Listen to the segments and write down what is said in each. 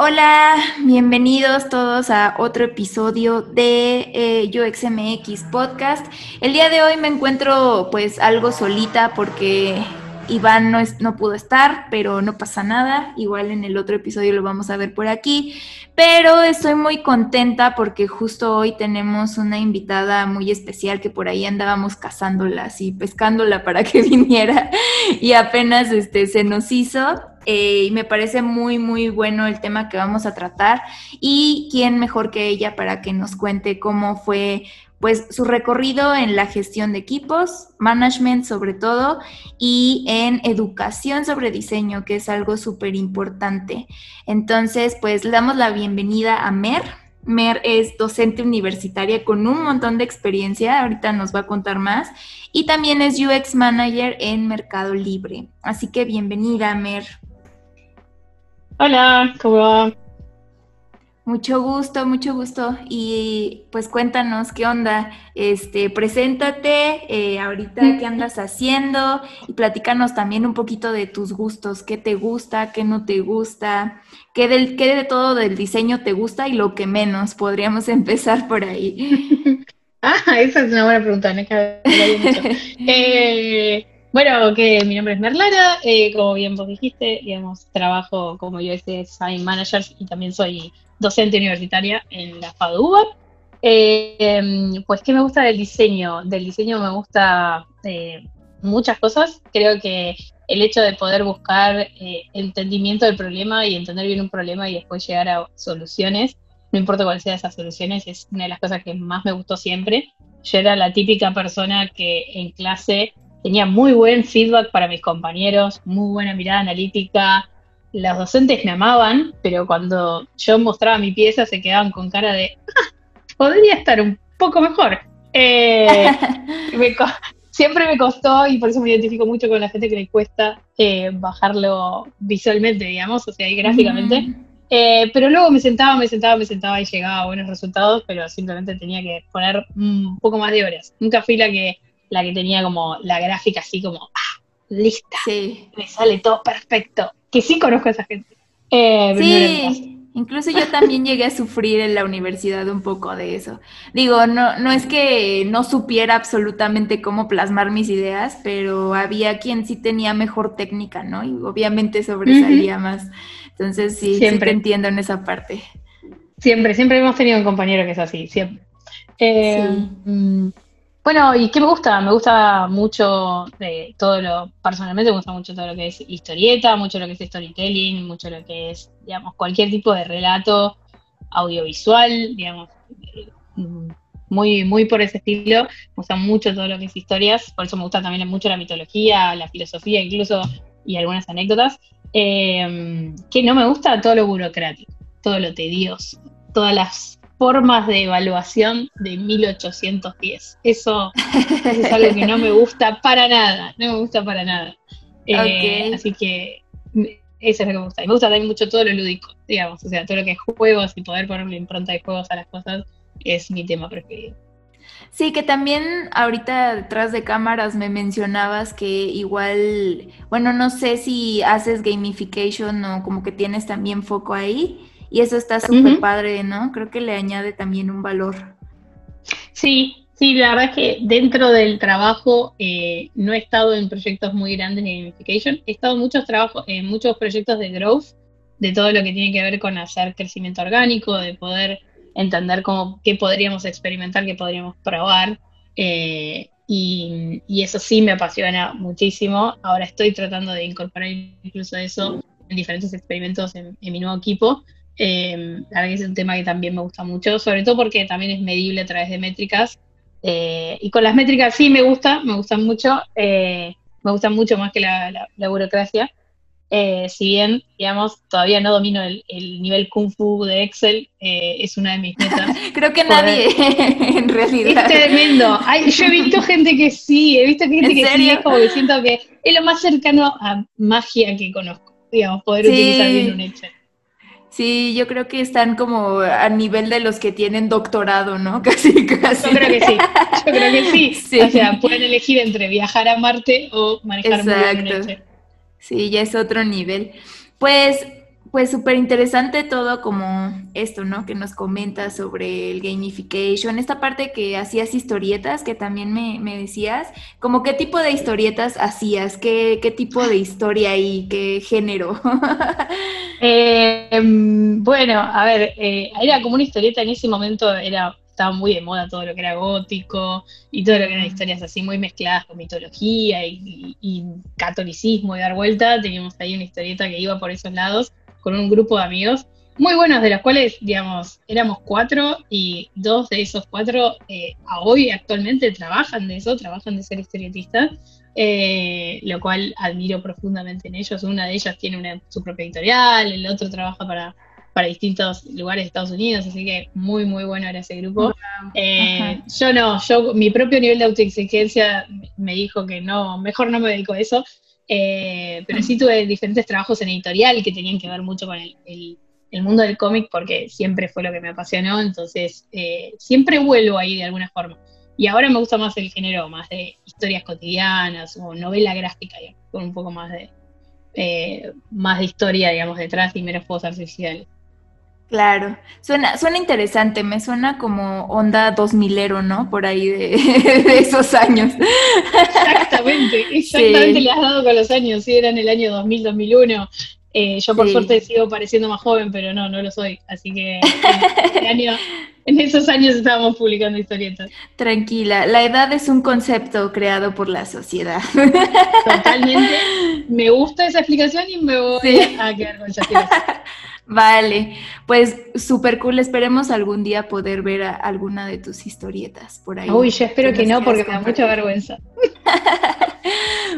Hola, bienvenidos todos a otro episodio de eh, UXMX Podcast. El día de hoy me encuentro pues algo solita porque Iván no, pudo estar, pero no pasa nada. Igual en el otro episodio lo vamos a ver por aquí. Pero estoy muy contenta porque justo hoy tenemos una invitada muy especial que por ahí andábamos cazándola y pescándola para que viniera y apenas este, se nos hizo. Eh, y me parece muy, muy bueno el tema que vamos a tratar. Y quién mejor que ella para que nos cuente cómo fue pues su recorrido en la gestión de equipos, management sobre todo, y en educación sobre diseño, que es algo súper importante. Entonces, pues le damos la bienvenida a Mer. Mer es docente universitaria con un montón de experiencia, ahorita nos va a contar más, y también es UX Manager en Mercado Libre. Así que bienvenida, Mer. Hola, ¿cómo va? Mucho gusto, mucho gusto. Y pues cuéntanos qué onda. Este, preséntate, eh, ahorita qué andas haciendo y platícanos también un poquito de tus gustos, qué te gusta, qué no te gusta, qué, del, qué de todo del diseño te gusta y lo que menos. Podríamos empezar por ahí. ah, esa es una buena pregunta, no eh, bueno, que mi nombre es Merlara, eh, como bien vos dijiste, digamos, trabajo como UX Design Manager y también soy docente universitaria en la FADUBA. Eh, pues, ¿qué me gusta del diseño? Del diseño me gusta eh, muchas cosas. Creo que el hecho de poder buscar eh, entendimiento del problema y entender bien un problema y después llegar a soluciones, no importa cuál sea esas soluciones, es una de las cosas que más me gustó siempre. Yo era la típica persona que en clase tenía muy buen feedback para mis compañeros, muy buena mirada analítica. Los docentes me amaban, pero cuando yo mostraba mi pieza se quedaban con cara de, ah, podría estar un poco mejor. Eh, siempre me costó y por eso me identifico mucho con la gente que le cuesta eh, bajarlo visualmente, digamos, o sea, y gráficamente. Eh, pero luego me sentaba, me sentaba, me sentaba y llegaba a buenos resultados, pero simplemente tenía que poner un poco más de horas. Nunca fui la que la que tenía como la gráfica así como, ah, lista, sí. me sale todo perfecto. Que sí conozco a esa gente. Eh, sí, incluso yo también llegué a sufrir en la universidad un poco de eso. Digo, no, no es que no supiera absolutamente cómo plasmar mis ideas, pero había quien sí tenía mejor técnica, ¿no? Y obviamente sobresalía más. Entonces sí, siempre. entiendo en esa parte. Siempre, siempre hemos tenido un compañero que es así, siempre. Eh, sí. Mm, bueno, ¿y qué me gusta? Me gusta mucho de todo lo, personalmente me gusta mucho todo lo que es historieta, mucho lo que es storytelling, mucho lo que es, digamos, cualquier tipo de relato audiovisual, digamos, eh, muy, muy por ese estilo. Me gusta mucho todo lo que es historias, por eso me gusta también mucho la mitología, la filosofía incluso, y algunas anécdotas. Eh, que no me gusta todo lo burocrático, todo lo tedioso, todas las formas de evaluación de 1810. Eso, es algo que no me gusta para nada, no me gusta para nada. Eh, así que eso es lo que me gusta. Y me gusta también mucho todo lo lúdico, digamos, o sea, todo lo que es juegos y poder ponerle impronta de juegos a las cosas es mi tema preferido. Sí, que también ahorita detrás de cámaras me mencionabas que igual, bueno, no sé si haces gamification o como que tienes también foco ahí. Y eso está súper padre, ¿no? Creo que le añade también un valor. Sí, sí, la verdad es que dentro del trabajo eh, no he estado en proyectos muy grandes de gamification, he estado en muchos trabajos, en muchos proyectos de growth, de todo lo que tiene que ver con hacer crecimiento orgánico, de poder entender cómo, qué podríamos experimentar, qué podríamos probar. Eh, y, eso sí me apasiona muchísimo. Ahora estoy tratando de incorporar incluso eso en diferentes experimentos en mi nuevo equipo. Eh, la verdad que es un tema que también me gusta mucho, sobre todo porque también es medible a través de métricas. Eh, y con las métricas sí me gusta, me gustan mucho, eh, me gustan mucho más que la, burocracia. Eh, si bien, digamos, todavía no domino el, nivel Kung Fu de Excel, es una de mis metas. Creo que nadie, en realidad. Es tremendo. yo he visto gente que sí, he visto gente que sí, es como que siento que es lo más cercano a magia que conozco, digamos, poder utilizar bien un Excel. Sí, yo creo que están como a nivel de los que tienen doctorado, ¿no? Casi, casi. Yo creo que sí, yo creo que sí. O sea, pueden elegir entre viajar a Marte o manejar Exacto. Sí, ya es otro nivel. Pues pues súper interesante todo como esto, ¿no? Que nos comenta sobre el gamification, esta parte que hacías historietas, que también me, decías, como qué tipo de historietas hacías, qué, qué tipo de historia y qué género. Eh, bueno, a ver, eh, era como una historieta en ese momento, era estaba muy de moda todo lo que era gótico y todo lo que eran historias así muy mezcladas con mitología y, y, catolicismo y dar vuelta. Teníamos ahí una historieta que iba por esos lados con un grupo de amigos muy buenos, de los cuales, digamos, éramos cuatro y dos de esos cuatro eh, a hoy actualmente trabajan de eso, trabajan de ser historietistas, eh, lo cual admiro profundamente en ellos. Una de ellas tiene su propia editorial, el otro trabaja para para distintos lugares de Estados Unidos, así que muy, muy bueno era ese grupo. Eh, yo no, yo, mi propio nivel de autoexigencia me dijo que no, mejor no me dedico a eso, eh, pero sí tuve diferentes trabajos en editorial que tenían que ver mucho con el, mundo del cómic porque siempre fue lo que me apasionó, entonces eh, siempre vuelvo ahí de alguna forma. Y ahora me gusta más el género, más de historias cotidianas o novela gráfica, con un poco más de, más de historia, digamos, detrás y menos fuegos artificiales. Claro, suena, suena interesante, me suena como onda dos milero, ¿no? Por ahí de, esos años. Exactamente, exactamente le has dado con los años, sí, era en el año 2000, 2001. Eh, yo por suerte sigo pareciendo más joven, pero no, no lo soy. Así que en esos años estábamos publicando historietas. Tranquila, la edad es un concepto creado por la sociedad. Totalmente. Me gusta esa explicación y me voy a quedar con esa explicación. Vale, pues súper cool. Esperemos algún día poder ver alguna de tus historietas por ahí. Uy, yo espero que no, porque me da mucha vergüenza.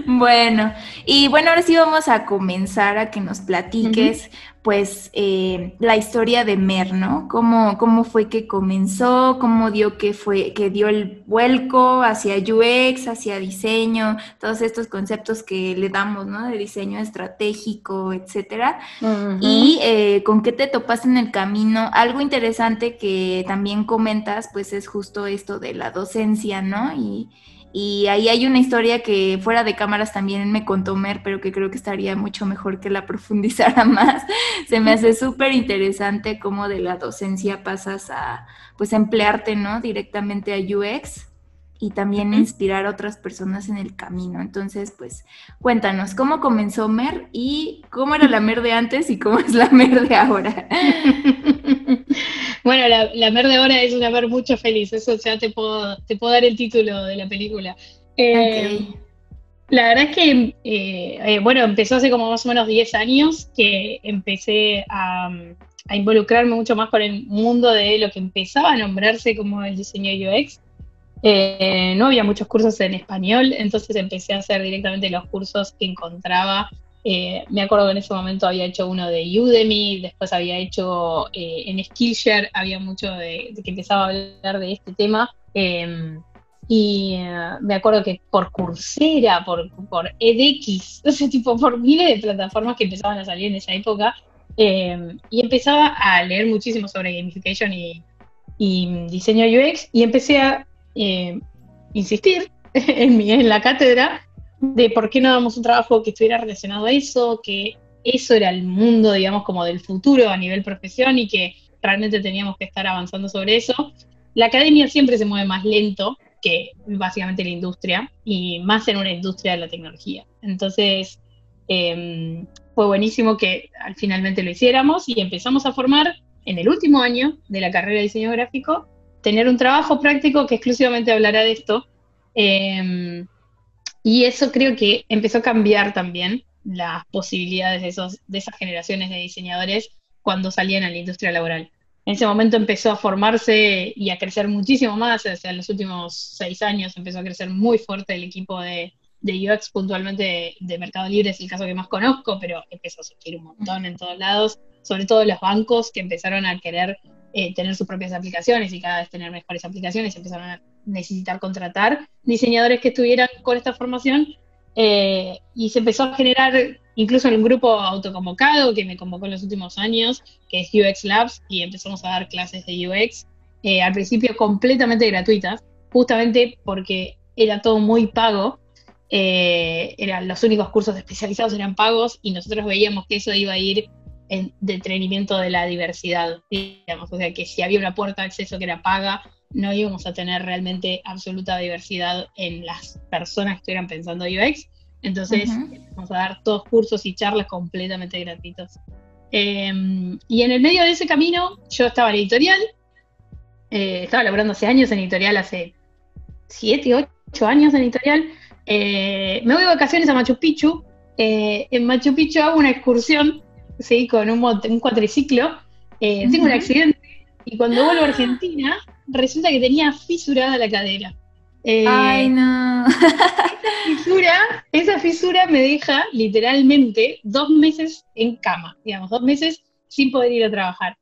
bueno, y bueno, ahora sí vamos a comenzar a que nos platiques pues eh, la historia de Mer, ¿no? ¿Cómo, ¿Cómo, fue que comenzó? ¿Cómo dio que fue, que dio el vuelco hacia UX, hacia diseño, todos estos conceptos que le damos, ¿no? De diseño estratégico, etcétera. Y eh, con qué te topas en el camino. Algo interesante que también comentas, pues es justo esto de la docencia, ¿no? Y, y ahí hay una historia que fuera de cámaras también me contó Mer, pero que creo que estaría mucho mejor que la profundizara más. Se me hace súper interesante cómo de la docencia pasas a pues emplearte, ¿no? Directamente a UX y también inspirar a otras personas en el camino. Entonces, pues cuéntanos, ¿cómo comenzó Mer y cómo era la Mer de antes y cómo es la Mer de ahora? Bueno, la, Mer de ahora es una Mer mucho feliz, eso ya te puedo, te puedo dar el título de la película. Eh, la verdad es que, eh, eh, bueno, empezó hace como más o menos 10 años que empecé a, involucrarme mucho más con el mundo de lo que empezaba a nombrarse como el diseño UX. no había muchos cursos en español, entonces empecé a hacer directamente los cursos que encontraba eh, me acuerdo que en ese momento había hecho uno de Udemy, después había hecho eh, en Skillshare, había mucho de, que empezaba a hablar de este tema. Em, y eh, me acuerdo que por Coursera, por, edX, ese tipo, por miles de plataformas que empezaban a salir en esa época, em, y empezaba a leer muchísimo sobre gamification y, y diseño UX, y empecé a insistir en, en la cátedra de por qué no damos un trabajo que estuviera relacionado a eso, que eso era el mundo, digamos, como del futuro a nivel profesión y que realmente teníamos que estar avanzando sobre eso. La academia siempre se mueve más lento que básicamente la industria y más en una industria de la tecnología. Entonces, em, fue buenísimo que al finalmente lo hiciéramos y empezamos a formar en el último año de la carrera de diseño gráfico, tener un trabajo práctico que exclusivamente hablará de esto. Em, y eso creo que empezó a cambiar también las posibilidades de, esos, de esas generaciones de diseñadores cuando salían a la industria laboral. En ese momento empezó a formarse y a crecer muchísimo más, o sea, en los últimos seis años empezó a crecer muy fuerte el equipo de, de UX puntualmente de, Mercado Libre, es el caso que más conozco, pero empezó a surgir un montón en todos lados, sobre todo los bancos que empezaron a querer eh, tener sus propias aplicaciones y cada vez tener mejores aplicaciones, empezaron a necesitar contratar diseñadores que estuvieran con esta formación eh, y se empezó a generar incluso en un grupo autoconvocado que me convocó en los últimos años, que es UX Labs, y empezamos a dar clases de UX, eh, al principio completamente gratuitas, justamente porque era todo muy pago, eran los únicos cursos especializados eran pagos y nosotros veíamos que eso iba a ir en detrimento de la diversidad, digamos, o sea, que si había una puerta de acceso que era paga, no íbamos a tener realmente absoluta diversidad en las personas que estuvieran pensando UX. Entonces, vamos a dar todos cursos y charlas completamente gratuitos. Em, y en el medio de ese camino, yo estaba en editorial, eh, estaba laborando hace años en editorial, hace 7, 8 años en editorial. Eh, me voy de vacaciones a Machu Picchu. Eh, en Machu Picchu hago una excursión ¿sí? con un, un cuatriciclo. Tengo un accidente y cuando vuelvo a Argentina, resulta que tenía fisurada la cadera. Ay, no. esa fisura, esa fisura me deja literalmente dos meses en cama, digamos, dos meses sin poder ir a trabajar.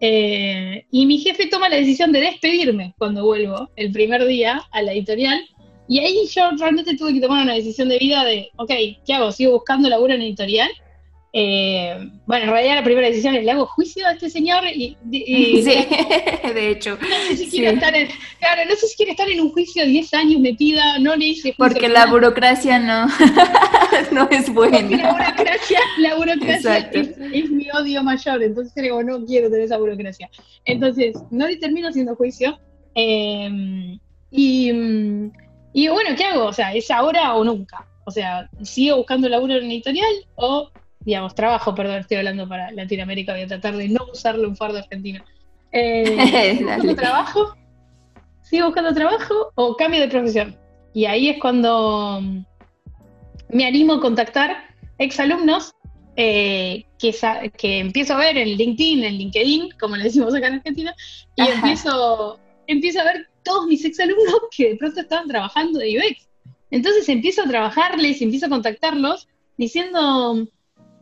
Eh, y mi jefe toma la decisión de despedirme cuando vuelvo el primer día a la editorial. Y ahí yo realmente tuve que tomar una decisión de vida de, ok, ¿qué hago? ¿Sigo buscando laburo en editorial? Eh, bueno, en realidad la primera decisión es, ¿le hago juicio a este señor? Y, sí, de hecho. No sé si quiere estar en, claro, no sé si quiere estar en un juicio 10 años metida, no le hice Porque la burocracia no, no es buena. Porque la burocracia, la burocracia es, mi odio mayor, entonces digo, no quiero tener esa burocracia. Entonces, no le termino haciendo juicio. Em, y, y bueno, ¿qué hago? O sea, ¿es ahora o nunca? O sea, ¿sigo buscando laburo en editorial o digamos, trabajo, perdón, estoy hablando para Latinoamérica, voy a tratar de no usarlo un fardo argentino. Eh, buscando trabajo? ¿Sigo buscando trabajo o cambio de profesión? Y ahí es cuando mm, me animo a contactar exalumnos eh, que, que empiezo a ver en LinkedIn, en LinkedIn, como le decimos acá en Argentina, y empiezo, empiezo a ver todos mis exalumnos que de pronto estaban trabajando de UX. Entonces empiezo a trabajarles, empiezo a contactarlos diciendo,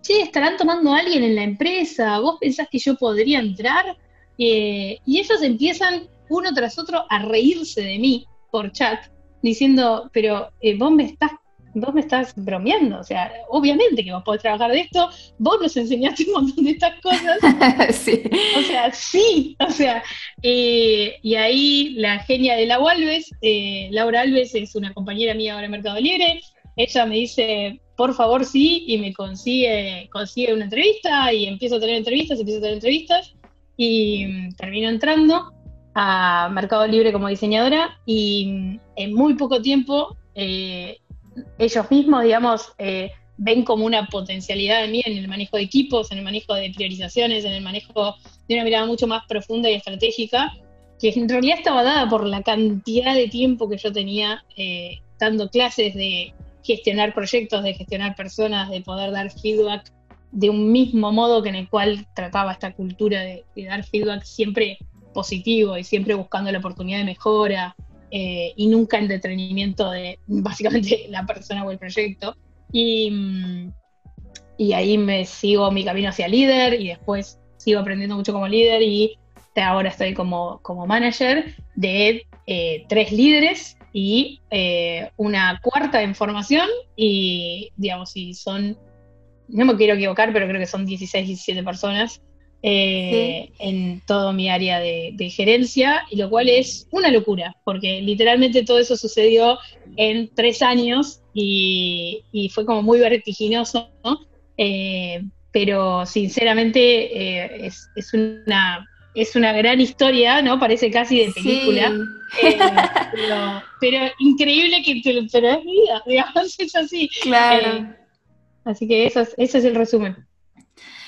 che, estarán tomando a alguien en la empresa, vos pensás que yo podría entrar, eh, y ellos empiezan uno tras otro a reírse de mí por chat, diciendo, pero eh, vos me estás vos me estás bromeando, o sea, obviamente que vos podés trabajar de esto, vos nos enseñaste un montón de estas cosas. sí. O sea, sí, o sea, eh, y ahí la genia de Laura Alves, Laura Alves es una compañera mía ahora en Mercado Libre, ella me dice, por favor sí, y me consigue, consigue una entrevista y empiezo a tener entrevistas, empiezo a tener entrevistas y mm, termino entrando a Mercado Libre como diseñadora y mm, en muy poco tiempo eh, ellos mismos, digamos, eh, ven como una potencialidad en mí en el manejo de equipos, en el manejo de priorizaciones, en el manejo de una mirada mucho más profunda y estratégica, que en realidad estaba dada por la cantidad de tiempo que yo tenía eh, dando clases de gestionar proyectos, de gestionar personas, de poder dar feedback de un mismo modo que en el cual trataba esta cultura de, dar feedback siempre positivo y siempre buscando la oportunidad de mejora eh, y nunca el detenimiento de básicamente la persona o el proyecto. Y, y ahí me sigo mi camino hacia líder y después sigo aprendiendo mucho como líder y ahora estoy como, como manager de eh, tres líderes y eh, una cuarta en formación y, digamos, si son, no me quiero equivocar, pero creo que son 16, 17 personas eh, en todo mi área de, gerencia, y lo cual es una locura, porque literalmente todo eso sucedió en tres años y, fue como muy vertiginoso, eh, pero sinceramente es, es una es una gran historia, ¿no? Parece casi de película. Eh, pero, increíble que pero es vida, digamos, es así. Claro. Eh, así que eso es, ese es el resumen.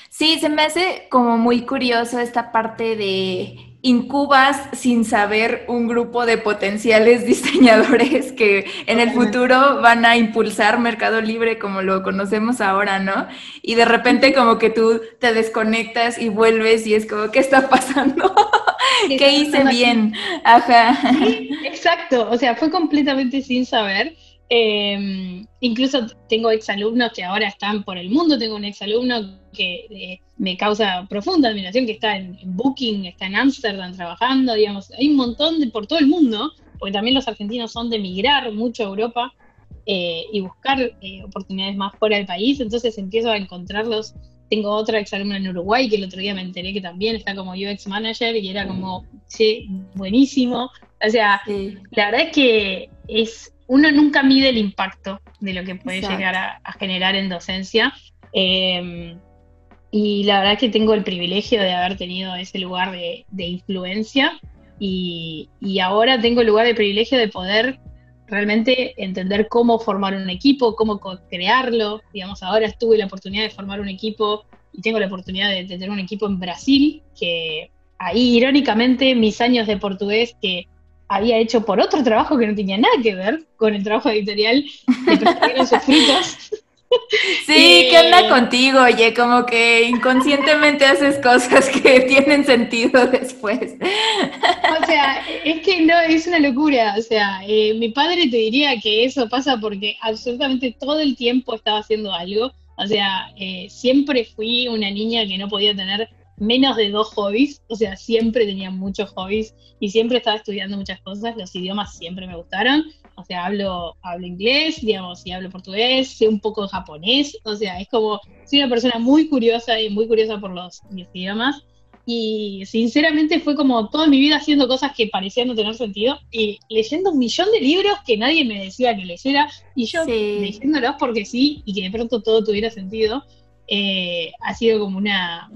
Sí, se me hace como muy curioso esta parte de incubas sin saber un grupo de potenciales diseñadores que en el futuro van a impulsar Mercado Libre como lo conocemos ahora, ¿no? Y de repente como que tú te desconectas y vuelves y es como, ¿qué está pasando? ¿Qué hice bien? Ajá. exacto, o sea, fue completamente sin saber. Em, incluso tengo exalumnos que ahora están por el mundo, tengo un exalumno que eh, me causa profunda admiración, que está en, Booking, está en Ámsterdam trabajando, digamos, hay un montón de por todo el mundo, porque también los argentinos son de migrar mucho a Europa eh, y buscar eh, oportunidades más fuera del país, entonces empiezo a encontrarlos. Tengo otra exalumna en Uruguay que el otro día me enteré que también está como UX Manager y era como, sí, buenísimo. O sea, la verdad es que es uno nunca mide el impacto de lo que puede llegar a, generar en docencia. Em, y la verdad que tengo el privilegio de haber tenido ese lugar de, influencia y, y, ahora tengo el lugar de privilegio de poder realmente entender cómo formar un equipo, cómo crearlo. Digamos, ahora tuve la oportunidad de formar un equipo y tengo la oportunidad de, tener un equipo en Brasil, que ahí irónicamente mis años de portugués que había hecho por otro trabajo que no tenía nada que ver con el trabajo editorial, me sus frutos. Sí, ¿qué onda contigo? Oye, como que inconscientemente haces cosas que tienen sentido después. O sea, es que no, es una locura. O sea, eh, mi padre te diría que eso pasa porque absolutamente todo el tiempo estaba haciendo algo. O sea, eh, siempre fui una niña que no podía tener menos de dos hobbies, o sea, siempre tenía muchos hobbies y siempre estaba estudiando muchas cosas, los idiomas siempre me gustaron, o sea, hablo, hablo inglés, digamos, y hablo portugués, sé un poco de japonés, o sea, es como, soy una persona muy curiosa y muy curiosa por los, idiomas, y sinceramente fue como toda mi vida haciendo cosas que parecían no tener sentido y leyendo un millón de libros que nadie me decía que leyera y yo leyéndolos porque sí y que de pronto todo tuviera sentido. Eh, ha sido como una,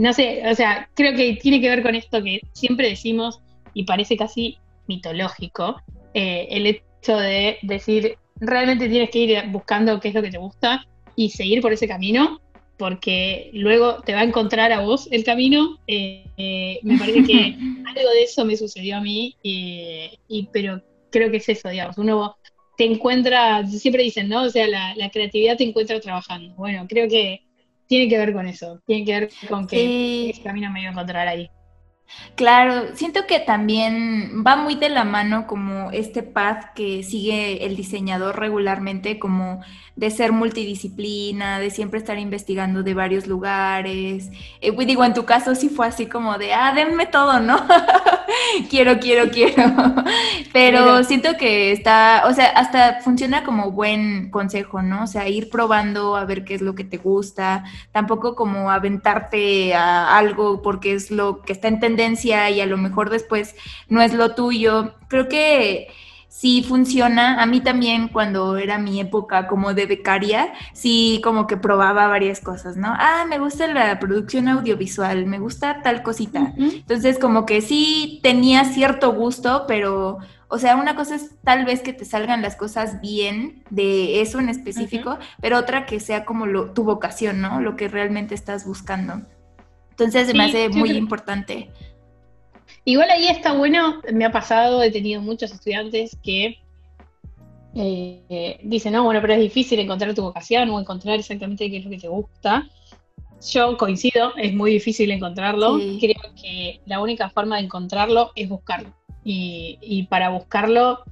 no sé, o sea, creo que tiene que ver con esto que siempre decimos y parece casi mitológico, eh, el hecho de decir, realmente tienes que ir buscando qué es lo que te gusta y seguir por ese camino, porque luego te va a encontrar a vos el camino. Eh, eh, me parece que algo de eso me sucedió a mí, y, pero creo que es eso, digamos, uno te encuentra, siempre dicen, ¿no? O sea, la, la creatividad te encuentra trabajando. Bueno, creo que tiene que ver con eso, tiene que ver con que ese camino me iba a encontrar ahí. Claro, siento que también va muy de la mano como este path que sigue el diseñador regularmente, como de ser multidisciplina, de siempre estar investigando de varios lugares. Eh, digo, en tu caso sí fue así como de, ah, denme todo, ¿no? quiero, quiero, quiero. Pero siento que está, o sea, hasta funciona como buen consejo, ¿no? O sea, ir probando a ver qué es lo que te gusta, tampoco como aventarte a algo porque es lo que está en tendencia y a lo mejor después no es lo tuyo. Creo que sí funciona. A mí también cuando era mi época como de becaria, sí como que probaba varias cosas, ¿no? Ah, me gusta la producción audiovisual, me gusta tal cosita. Entonces como que sí tenía cierto gusto, pero... O sea, una cosa es tal vez que te salgan las cosas bien de eso en específico, pero otra que sea como lo, tu vocación, ¿no? Lo que realmente estás buscando. Entonces me hace muy importante. Igual ahí está bueno, me ha pasado, he tenido muchos estudiantes que eh, dicen, no, bueno, pero es difícil encontrar tu vocación o encontrar exactamente qué es lo que te gusta. Yo coincido, es muy difícil encontrarlo. Creo que la única forma de encontrarlo es buscarlo. Y, y, para buscarlo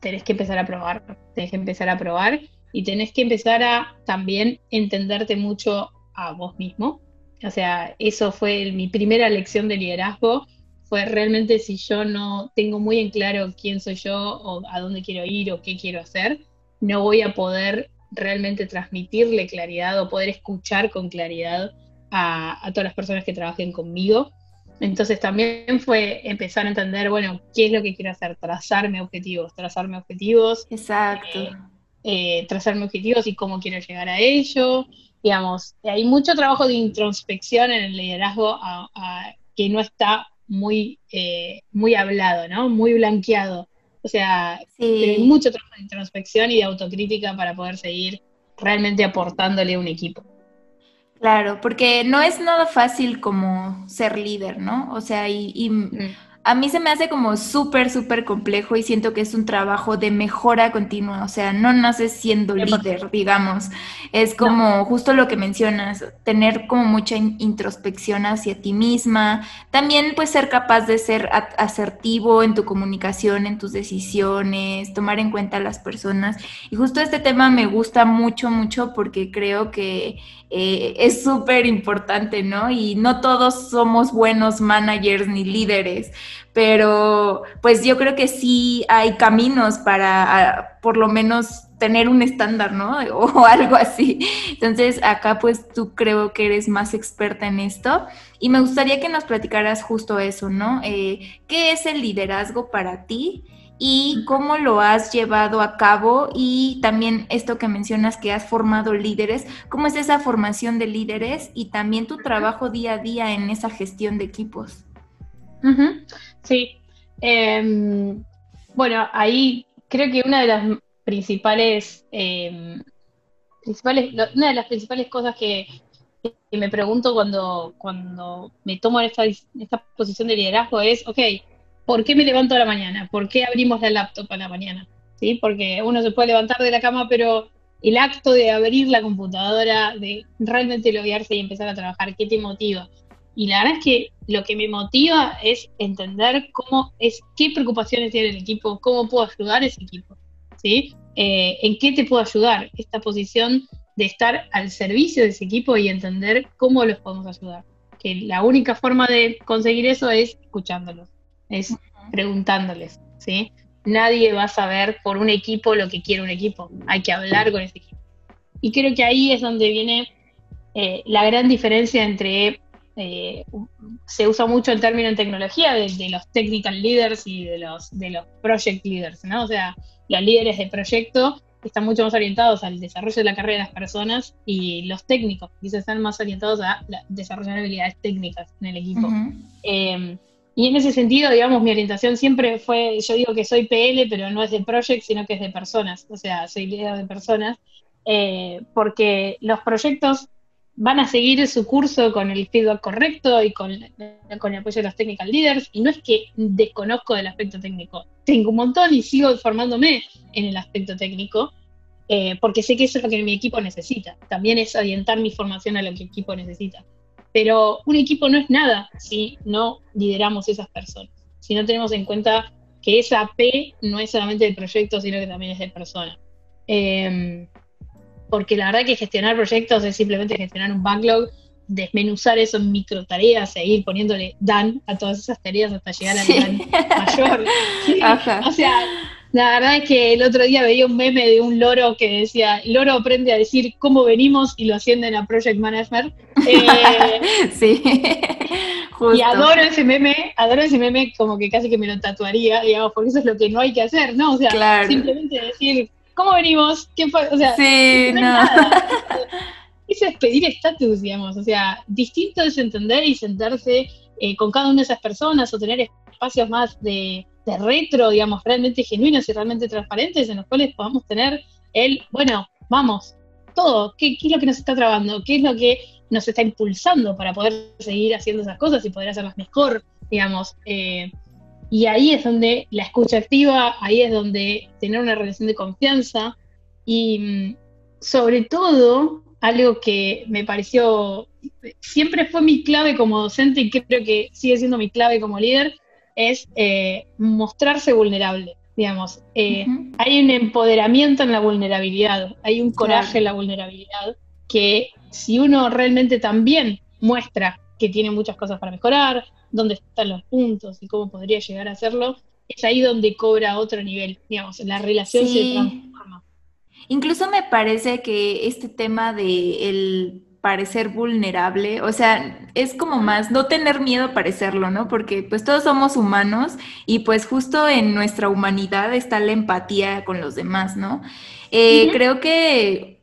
tenés que empezar a probar, tenés que empezar a probar y tenés que empezar a también entenderte mucho a vos mismo. O sea, eso fue mi primera lección de liderazgo fue realmente si yo no tengo muy en claro quién soy yo o a dónde quiero ir o qué quiero hacer, no voy a poder realmente transmitirle claridad o poder escuchar con claridad a, todas las personas que trabajen conmigo. Entonces también fue empezar a entender, bueno, qué es lo que quiero hacer, trazarme objetivos, trazarme objetivos. Exacto. Eh, eh, trazarme objetivos y cómo quiero llegar a ello. Digamos, hay mucho trabajo de introspección en el liderazgo que no está muy, eh, muy hablado, ¿no? Muy blanqueado. O sea, hay mucho trabajo de introspección y de autocrítica para poder seguir realmente aportándole a un equipo. Claro, porque no es nada fácil como ser líder, ¿no? O sea, y, mm a mí se me hace como súper, súper complejo y siento que es un trabajo de mejora continua, o sea, no naces siendo líder, digamos, es como justo lo que mencionas, tener como mucha introspección hacia ti misma, también pues ser capaz de ser asertivo en tu comunicación, en tus decisiones, tomar en cuenta a las personas. Y justo este tema me gusta mucho, mucho porque creo que eh, es súper importante, ¿no? Y no todos somos buenos managers ni líderes, pero pues yo creo que sí hay caminos para por lo menos tener un estándar, ¿no? O algo así. Entonces, acá pues tú creo que eres más experta en esto y me gustaría que nos platicaras justo eso, ¿no? Eh, ¿Qué es el liderazgo para ti? y cómo lo has llevado a cabo y también esto que mencionas que has formado líderes, cómo es esa formación de líderes y también tu trabajo día a día en esa gestión de equipos. Sí, em, bueno, ahí creo que una de las principales, em, principales una de las principales cosas que, me pregunto cuando, cuando me tomo esta, esta posición de liderazgo es, ok, ¿por qué me levanto a la mañana? ¿Por qué abrimos la laptop a la mañana? ¿Sí? Porque uno se puede levantar de la cama, pero el acto de abrir la computadora, de realmente loguearse y empezar a trabajar, ¿qué te motiva? Y la verdad es que lo que me motiva es entender cómo es, qué preocupaciones tiene el equipo, cómo puedo ayudar a ese equipo, ¿sí? Eh, ¿En qué te puedo ayudar? Esta posición de estar al servicio de ese equipo y entender cómo los podemos ayudar. Que la única forma de conseguir eso es escuchándolos es preguntándoles, ¿sí? Nadie va a saber por un equipo lo que quiere un equipo, hay que hablar con ese equipo. Y creo que ahí es donde viene eh, la gran diferencia entre, eh, se usa mucho el término en tecnología de, los technical leaders y de los, de los project leaders, ¿no? O sea, los líderes de proyecto están mucho más orientados al desarrollo de la carrera de las personas y los técnicos quizás están más orientados a desarrollar habilidades técnicas en el equipo. Y en ese sentido, digamos, mi orientación siempre fue, yo digo que soy PL, pero no es de project, sino que es de personas, o sea, soy líder de personas, eh, porque los proyectos van a seguir su curso con el feedback correcto y con, con, el apoyo de los technical leaders, y no es que desconozco del aspecto técnico, tengo un montón y sigo formándome en el aspecto técnico, eh, porque sé que eso es lo que mi equipo necesita, también es orientar mi formación a lo que el equipo necesita. Pero un equipo no es nada si no lideramos esas personas, si no tenemos en cuenta que esa P no es solamente de proyecto, sino que también es de persona. Em, porque la verdad que gestionar proyectos es simplemente gestionar un backlog, desmenuzar eso en micro tareas e ir poniéndole dan a todas esas tareas hasta llegar al dan mayor. O sea, la verdad es que el otro día veía un meme de un loro que decía, loro aprende a decir cómo venimos y lo ascienden a Project Manager. Eh, sí. Y adoro ese meme, adoro ese meme como que casi que me lo tatuaría, digamos, porque eso es lo que no hay que hacer, ¿no? O sea, simplemente decir, ¿cómo venimos? ¿Quién fue? O sea, sí, no, es pedir estatus, digamos. O sea, distinto es entender y sentarse eh, con cada una de esas personas o tener espacios más de de retro, digamos, realmente genuinos y realmente transparentes, en los cuales podamos tener el, bueno, vamos, todo, ¿qué, es lo que nos está trabando? ¿Qué es lo que nos está impulsando para poder seguir haciendo esas cosas y poder hacerlas mejor, digamos? Eh, y ahí es donde la escucha activa, ahí es donde tener una relación de confianza. Y mm, sobre todo algo que me pareció, siempre fue mi clave como docente y creo que sigue siendo mi clave como líder, es eh, mostrarse vulnerable, digamos. Eh, hay un empoderamiento en la vulnerabilidad, hay un coraje en la vulnerabilidad, que si uno realmente también muestra que tiene muchas cosas para mejorar, dónde están los puntos y cómo podría llegar a hacerlo, es ahí donde cobra otro nivel, digamos, la relación se transforma. Incluso me parece que este tema de el parecer vulnerable, o sea, es como más no tener miedo a parecerlo, ¿no? Porque pues todos somos humanos y pues justo en nuestra humanidad está la empatía con los demás, ¿no? Eh, creo que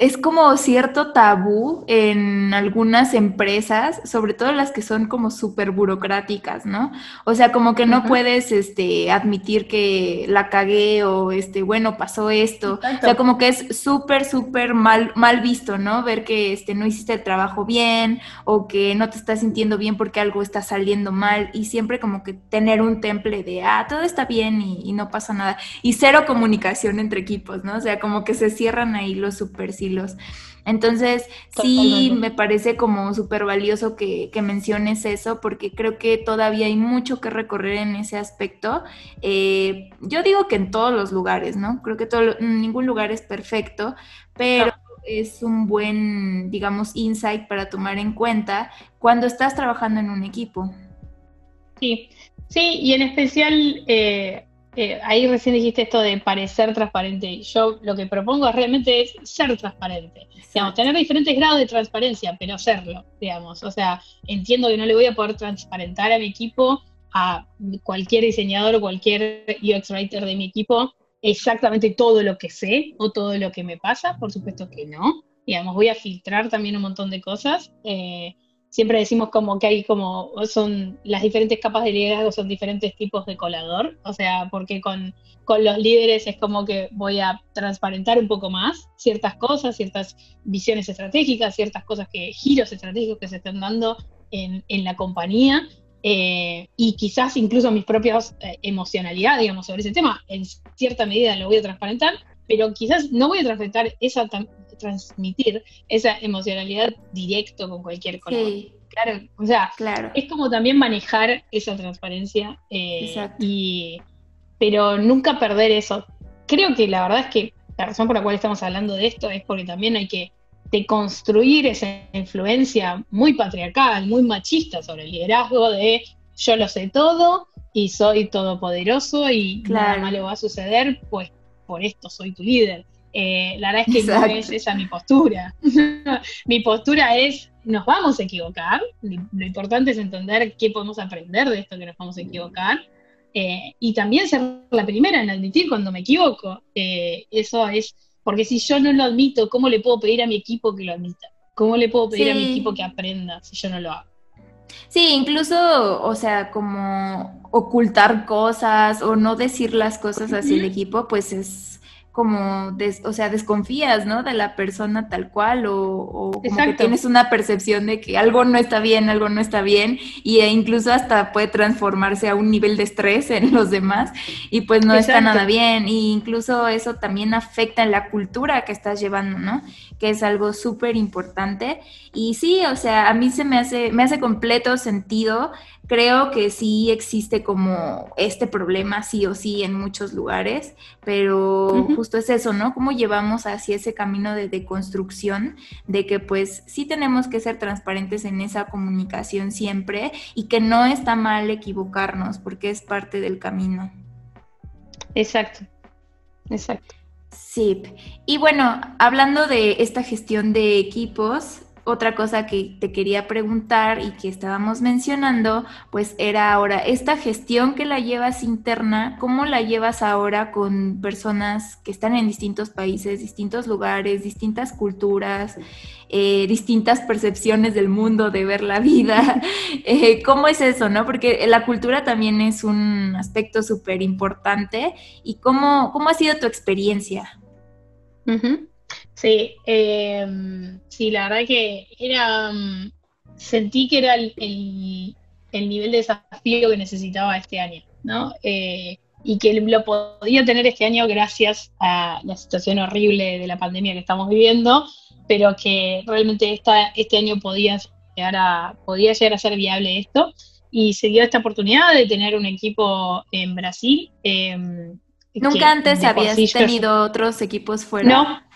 es como cierto tabú en algunas empresas, sobre todo las que son como súper burocráticas, ¿no? O sea, como que no puedes este, admitir que la cagué o, este, bueno, pasó esto. O sea, como que es súper, súper mal, mal visto, ¿no? Ver que este, no hiciste el trabajo bien o que no te estás sintiendo bien porque algo está saliendo mal y siempre como que tener un temple de, ah, todo está bien y, y no pasa nada. Y cero comunicación entre equipos, ¿no? O sea, como que se cierran ahí los super entonces, sí me parece como súper valioso que, menciones eso, porque creo que todavía hay mucho que recorrer en ese aspecto. Eh, yo digo que en todos los lugares, ¿no? Creo que todo, ningún lugar es perfecto, pero es un buen, digamos, insight para tomar en cuenta cuando estás trabajando en un equipo. Sí, sí, y en especial eh, eh, ahí recién dijiste esto de parecer transparente. Yo lo que propongo realmente es ser transparente. Digamos, tener diferentes grados de transparencia, pero serlo, digamos. O sea, entiendo que no le voy a poder transparentar a mi equipo a cualquier diseñador o cualquier UX writer de mi equipo exactamente todo lo que sé o todo lo que me pasa, por supuesto que no. Digamos, voy a filtrar también un montón de cosas. Eh, siempre decimos como que hay como, son las diferentes capas de liderazgo, son diferentes tipos de colador, o sea, porque con, con los líderes es como que voy a transparentar un poco más ciertas cosas, ciertas visiones estratégicas, ciertas cosas que, giros estratégicos que se están dando en, en la compañía, eh, y quizás incluso mis propias eh, emocionalidad, digamos, sobre ese tema, en cierta medida lo voy a transparentar, pero quizás no voy a transparentar esa, transmitir esa emocionalidad directo con cualquier color. Claro, o sea, claro. es como también manejar esa transparencia, eh, y, pero nunca perder eso. Creo que la verdad es que la razón por la cual estamos hablando de esto es porque también hay que de construir esa influencia muy patriarcal, muy machista sobre el liderazgo de yo lo sé todo y soy todopoderoso y nada malo va a suceder, pues por esto soy tu líder. Eh, la verdad es que no es esa mi postura. mi postura es, nos vamos a equivocar, lo importante es entender qué podemos aprender de esto que nos vamos a equivocar. Eh, y también ser la primera en admitir cuando me equivoco. Eh, eso es porque si yo no lo admito, ¿cómo le puedo pedir a mi equipo que lo admita? ¿Cómo le puedo pedir a mi equipo que aprenda si yo no lo hago? Sí, incluso, o sea, como ocultar cosas o no decir las cosas hacia el equipo, pues es como, o sea, desconfías, ¿no? De la persona tal cual o, como que tienes una percepción de que algo no está bien, algo no está bien y e incluso hasta puede transformarse a un nivel de estrés en los demás y pues no está nada bien y incluso eso también afecta en la cultura que estás llevando, ¿no? Que es algo súper importante y sí, o sea, a mí se me hace, me hace completo sentido Creo que sí existe como este problema sí o sí en muchos lugares, pero justo es eso, ¿no? ¿Cómo llevamos hacia ese camino de deconstrucción de que pues sí tenemos que ser transparentes en esa comunicación siempre y que no está mal equivocarnos porque es parte del camino? Exacto, exacto. Sí, y bueno, hablando de esta gestión de equipos, otra cosa que te quería preguntar y que estábamos mencionando, pues era ahora esta gestión que la llevas interna, ¿cómo la llevas ahora con personas que están en distintos países, distintos lugares, distintas culturas, eh, distintas percepciones del mundo, de ver la vida? Eh, ¿Cómo es eso, no? Porque la cultura también es un aspecto súper importante. ¿Y cómo, cómo ha sido tu experiencia? Sí, em, sí, la verdad que era, mm, sentí que era el, nivel de desafío que necesitaba este año, ¿no? Eh, y que lo podía tener este año gracias a la situación horrible de la pandemia que estamos viviendo, pero que realmente esta, este año podía llegar, a, podía llegar a ser viable esto. Y se dio esta oportunidad de tener un equipo en Brasil. Em, ¿Nunca antes habías tenido otros equipos fuera? No,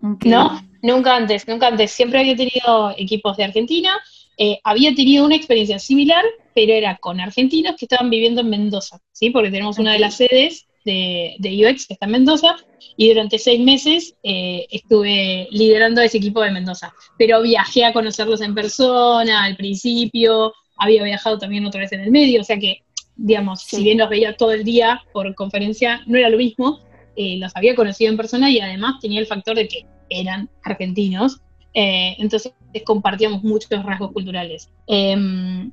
no, nunca antes, nunca antes. Siempre había tenido equipos de Argentina. Eh, había tenido una experiencia similar, pero era con argentinos que estaban viviendo en Mendoza, ¿sí? Porque tenemos una de las sedes de, UX que está en Mendoza, y durante seis meses eh, estuve liderando ese equipo de Mendoza. Pero viajé a conocerlos en persona al principio, había viajado también otra vez en el medio, o sea que, digamos, si bien los veía todo el día por conferencia, no era lo mismo, eh, los había conocido en persona y además tenía el factor de que eran argentinos, eh, entonces compartíamos muchos rasgos culturales. Em,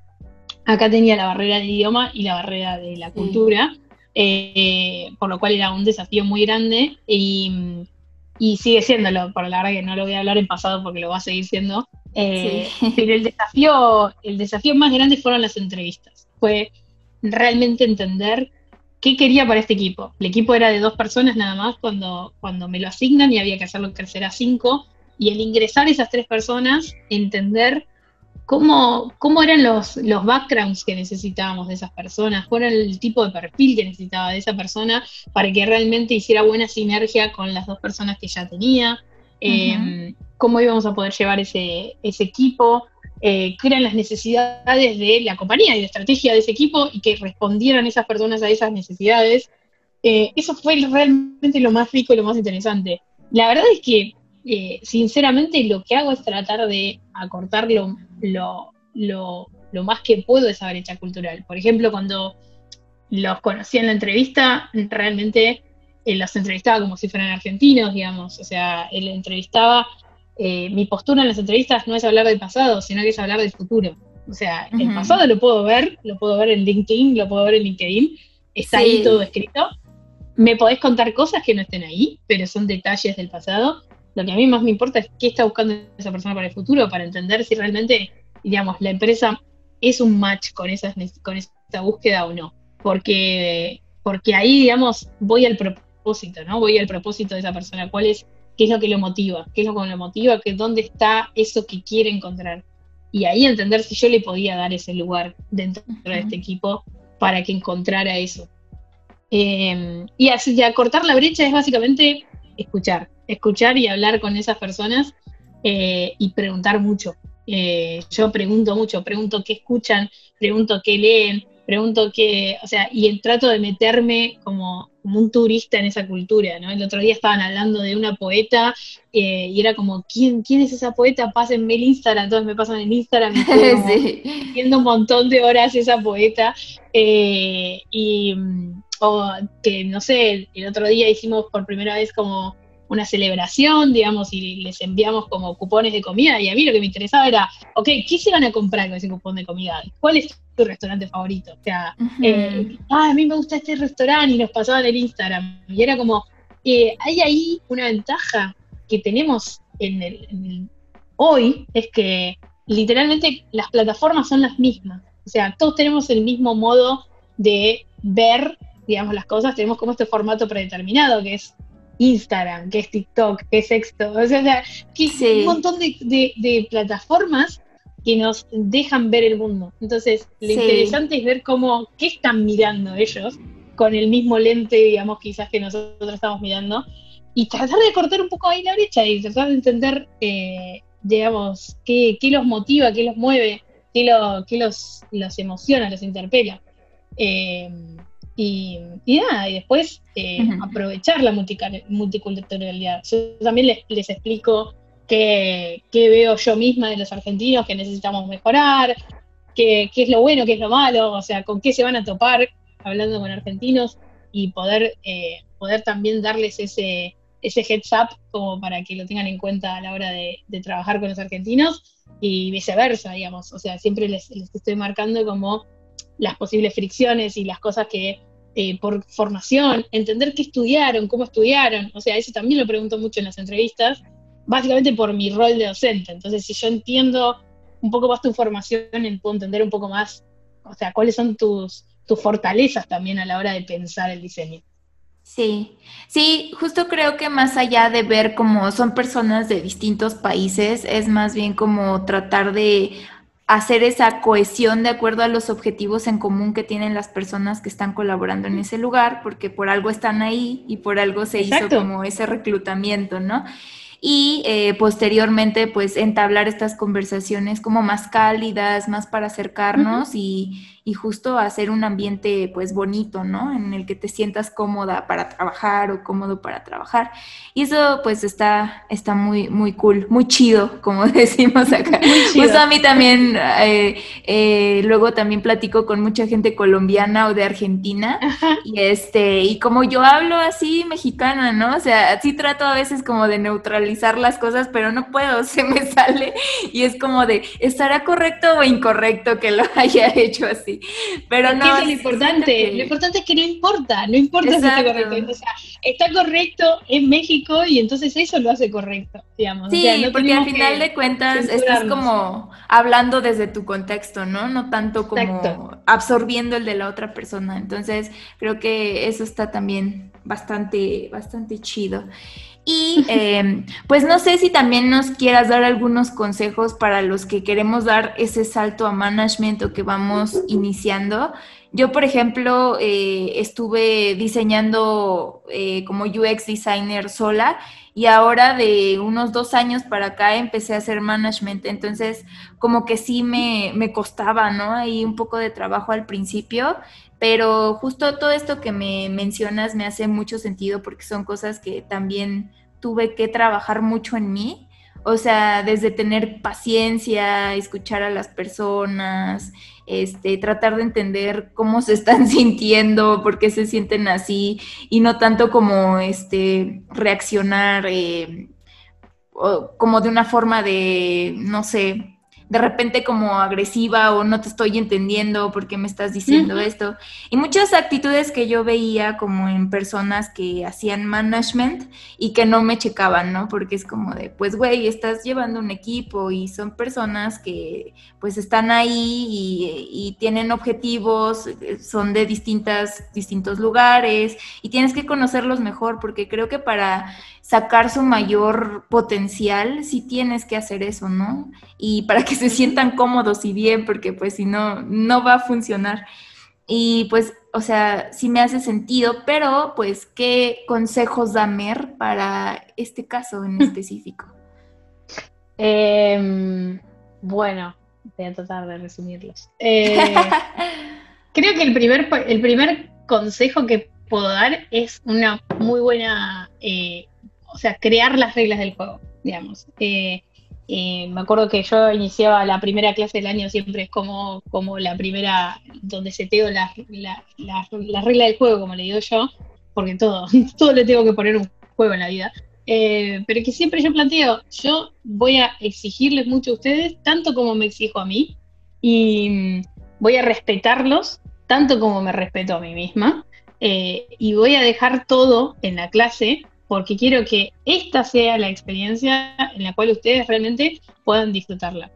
acá tenía la barrera del idioma y la barrera de la cultura, eh, por lo cual era un desafío muy grande y, sigue siéndolo, por la verdad que no lo voy a hablar en pasado porque lo va a seguir siendo. Pero el desafío, el desafío más grande fueron las entrevistas. Fue realmente entender qué quería para este equipo. El equipo era de dos personas nada más cuando, cuando me lo asignan y había que hacerlo crecer a cinco. Y el ingresar esas tres personas, entender cómo, cómo eran los, los backgrounds que necesitábamos de esas personas, cuál era el tipo de perfil que necesitaba de esa persona para que realmente hiciera buena sinergia con las dos personas que ya tenía, em, cómo íbamos a poder llevar ese, ese equipo, eh, qué eran las necesidades de la compañía y de estrategia de ese equipo y que respondieran esas personas a esas necesidades. Eh, eso fue realmente lo más rico y lo más interesante. La verdad es que, eh, sinceramente, lo que hago es tratar de acortar lo, lo, lo más que puedo esa brecha cultural. Por ejemplo, cuando los conocí en la entrevista, realmente eh, los entrevistaba como si fueran argentinos, digamos, o sea, él entrevistaba, eh, mi postura en las entrevistas no es hablar del pasado, sino que es hablar del futuro. O sea, el pasado lo puedo ver, lo puedo ver en LinkedIn, lo puedo ver en LinkedIn, está ahí todo escrito. Me podés contar cosas que no estén ahí, pero son detalles del pasado. Lo que a mí más me importa es qué está buscando esa persona para el futuro, para entender si realmente, digamos, la empresa es un match con, esas, con esa búsqueda o no. Porque, porque ahí, digamos, voy al propósito, ¿no? Voy al propósito de esa persona. ¿Cuál es, qué es lo que lo motiva? ¿Qué es lo que lo motiva? ¿Que ¿Dónde está eso que quiere encontrar? y ahí entender si yo le podía dar ese lugar dentro de este equipo para que encontrara eso. Em, y así, ya cortar la brecha es básicamente escuchar, escuchar y hablar con esas personas eh, y preguntar mucho. Eh, yo pregunto mucho, pregunto qué escuchan, pregunto qué leen, pregunto qué, o sea, y trato de meterme como como un turista en esa cultura, ¿no? El otro día estaban hablando de una poeta eh, y era como, ¿quién, ¿quién es esa poeta? Pásenme el Instagram, todos me pasan el Instagram y viendo un montón de horas esa poeta. Eh, y, mm, o que, no sé, el otro día hicimos por primera vez como una celebración, digamos, y les enviamos como cupones de comida, y a mí lo que me interesaba era, ok, ¿qué se van a comprar con ese cupón de comida? ¿Cuál es tu restaurante favorito? O sea, eh, ah, a mí me gusta este restaurante y nos pasaban el Instagram, y era como, eh, hay ahí una ventaja que tenemos en el, hoy, es que literalmente las plataformas son las mismas, o sea, todos tenemos el mismo modo de ver, digamos, las cosas, tenemos como este formato predeterminado, que es Instagram, que es TikTok, que es Sexto, o sea, que un montón de, plataformas que nos dejan ver el mundo. Entonces, lo interesante es ver cómo, qué están mirando ellos con el mismo lente, digamos, quizás que nosotros estamos mirando, y tratar de cortar un poco ahí la brecha y tratar de entender, eh, digamos, qué, los motiva, qué los mueve, qué, lo, qué los, los emociona, los interpela. Eh, y, nada, y después eh, aprovechar la multiculturalidad. Yo también les, explico qué, veo yo misma de los argentinos que necesitamos mejorar, qué, es lo bueno, qué es lo malo, o sea, con qué se van a topar hablando con argentinos y poder, eh, poder también darles ese, ese heads up como para que lo tengan en cuenta a la hora de, trabajar con los argentinos y viceversa, digamos. O sea, siempre les, les estoy marcando como las posibles fricciones y las cosas que eh, por formación, entender qué estudiaron, cómo estudiaron, o sea, eso también lo pregunto mucho en las entrevistas, básicamente por mi rol de docente. Entonces, si yo entiendo un poco más tu formación, puedo entender un poco más, o sea, cuáles son tus, tus fortalezas también a la hora de pensar el diseño. Sí, sí, justo creo que más allá de ver cómo son personas de distintos países, es más bien como tratar de hacer esa cohesión de acuerdo a los objetivos en común que tienen las personas que están colaborando en ese lugar, porque por algo están ahí y por algo se hizo como ese reclutamiento, ¿no? y eh, posteriormente pues entablar estas conversaciones como más cálidas, más para acercarnos y, y, justo hacer un ambiente pues bonito, ¿no? En el que te sientas cómoda para trabajar o cómodo para trabajar. Y eso pues está, está muy, muy cool, muy chido, como decimos acá. Pues a mí también, eh, eh, luego también platico con mucha gente colombiana o de Argentina y este, y como yo hablo así mexicana, ¿no? O sea, así trato a veces como de neutralizar las cosas, pero no puedo, se me sale y es como de, ¿estará correcto o incorrecto que lo haya hecho así? Pero no. Es lo importante, lo importante es que no importa, no importa si está correcto. O sea, está correcto en México y entonces eso lo hace correcto, digamos. Sí, porque al final de cuentas estás como hablando desde tu contexto, ¿no? No tanto como absorbiendo el de la otra persona. Entonces, creo que eso está también bastante, bastante chido. Y em, pues no sé si también nos quieras dar algunos consejos para los que queremos dar ese salto a management o que vamos iniciando. Yo, por ejemplo, eh, estuve diseñando eh, como UX designer sola y ahora de unos dos años para acá empecé a hacer management. Entonces, como que sí me, me costaba, ¿no? Ahí un poco de trabajo al principio, pero justo todo esto que me mencionas me hace mucho sentido porque son cosas que también tuve que trabajar mucho en mí. O sea, desde tener paciencia, escuchar a las personas, este, tratar de entender cómo se están sintiendo, por qué se sienten así, y no tanto como este, reaccionar eh, como de una forma de, no sé, de repente como agresiva o no te estoy entendiendo por qué me estás diciendo esto. Y muchas actitudes que yo veía como en personas que hacían management y que no me checaban, ¿no? Porque es como de, pues güey, estás llevando un equipo y son personas que pues están ahí y, y tienen objetivos, son de distintas, distintos lugares y tienes que conocerlos mejor porque creo que para sacar su mayor potencial, sí tienes que hacer eso, ¿no? Y para que se sientan cómodos y bien, porque pues si no, no va a funcionar. Y pues, o sea, sí me hace sentido, pero pues, ¿qué consejos da Mer para este caso en específico? Em, bueno, voy a tratar de resumirlos. Eh, creo que el primer, el primer consejo que puedo dar es una muy buena eh, o sea, crear las reglas del juego, digamos. Eh, eh, me acuerdo que yo iniciaba la primera clase del año siempre es como, como la primera donde se la, la, la, regla del juego, como le digo yo, porque todo, todo le tengo que poner un juego en la vida. Eh, pero que siempre yo planteo, yo voy a exigirles mucho a ustedes, tanto como me exijo a mí, y mm, voy a respetarlos, tanto como me respeto a mí misma, y voy a dejar todo en la clase porque quiero que esta sea la experiencia en la cual ustedes realmente puedan disfrutarla.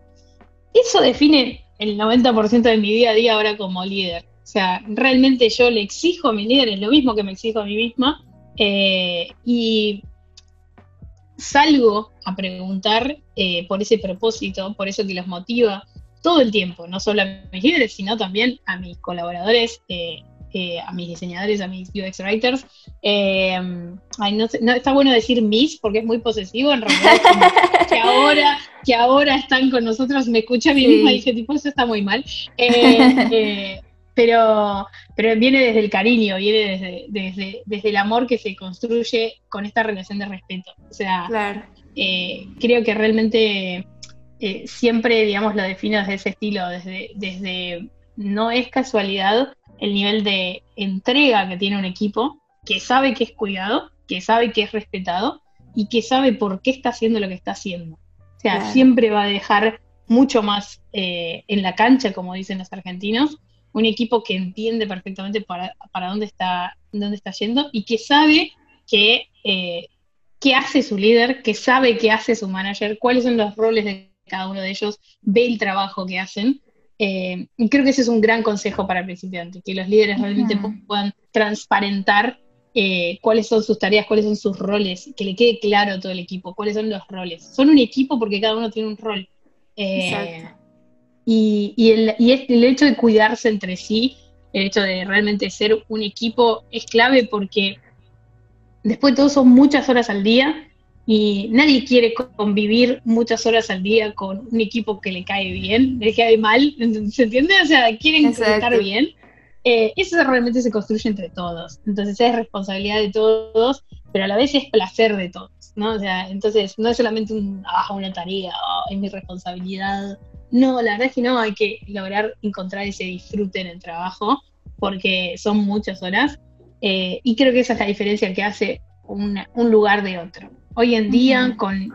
Eso define el 90% de mi día a día ahora como líder. O sea, realmente yo le exijo a mis líderes lo mismo que me exijo a mí misma eh, y salgo a preguntar eh, por ese propósito, por eso que los motiva todo el tiempo, no solo a mis líderes, sino también a mis colaboradores eh, eh, a mis diseñadores, a mis UX writers. Eh, no, está bueno decir mis porque es muy posesivo, en realidad que ahora, que ahora están con nosotros, me escucha a mí misma y dice, tipo, eso está muy mal. Eh, pero, pero viene desde el cariño, viene desde, desde, el amor que se construye con esta relación de respeto. O sea, creo que realmente siempre, digamos, lo defino desde ese estilo, desde, desde no es casualidad el nivel de entrega que tiene un equipo, que sabe que es cuidado, que sabe que es respetado y que sabe por qué está haciendo lo que está haciendo. O sea, siempre va a dejar mucho más eh, en la cancha, como dicen los argentinos, un equipo que entiende perfectamente para, dónde, está, dónde está yendo y que sabe que, eh, qué hace su líder, que sabe qué hace su manager, cuáles son los roles de cada uno de ellos, ve el trabajo que hacen eh, y creo que ese es un gran consejo para principiantes, que los líderes realmente puedan transparentar eh, cuáles son sus tareas, cuáles son sus roles, que le quede claro a todo el equipo, cuáles son los roles. Son un equipo porque cada uno tiene un rol. Eh, y, el, y el hecho de cuidarse entre sí, el hecho de realmente ser un equipo es clave porque después de todo son muchas horas al día y nadie quiere convivir muchas horas al día con un equipo que le cae bien, le cae mal, ¿se entiende? O sea, quieren estar bien. Eh, eso realmente se construye entre todos. Entonces es responsabilidad de todos, pero a la vez es placer de todos, ¿no? O sea, entonces no es solamente un, ah, una tarea, oh, es mi responsabilidad. No, la verdad es que no, hay que lograr encontrar ese disfrute en el trabajo, porque son muchas horas. Eh, y creo que esa es la diferencia que hace un lugar de otro. Hoy en día, con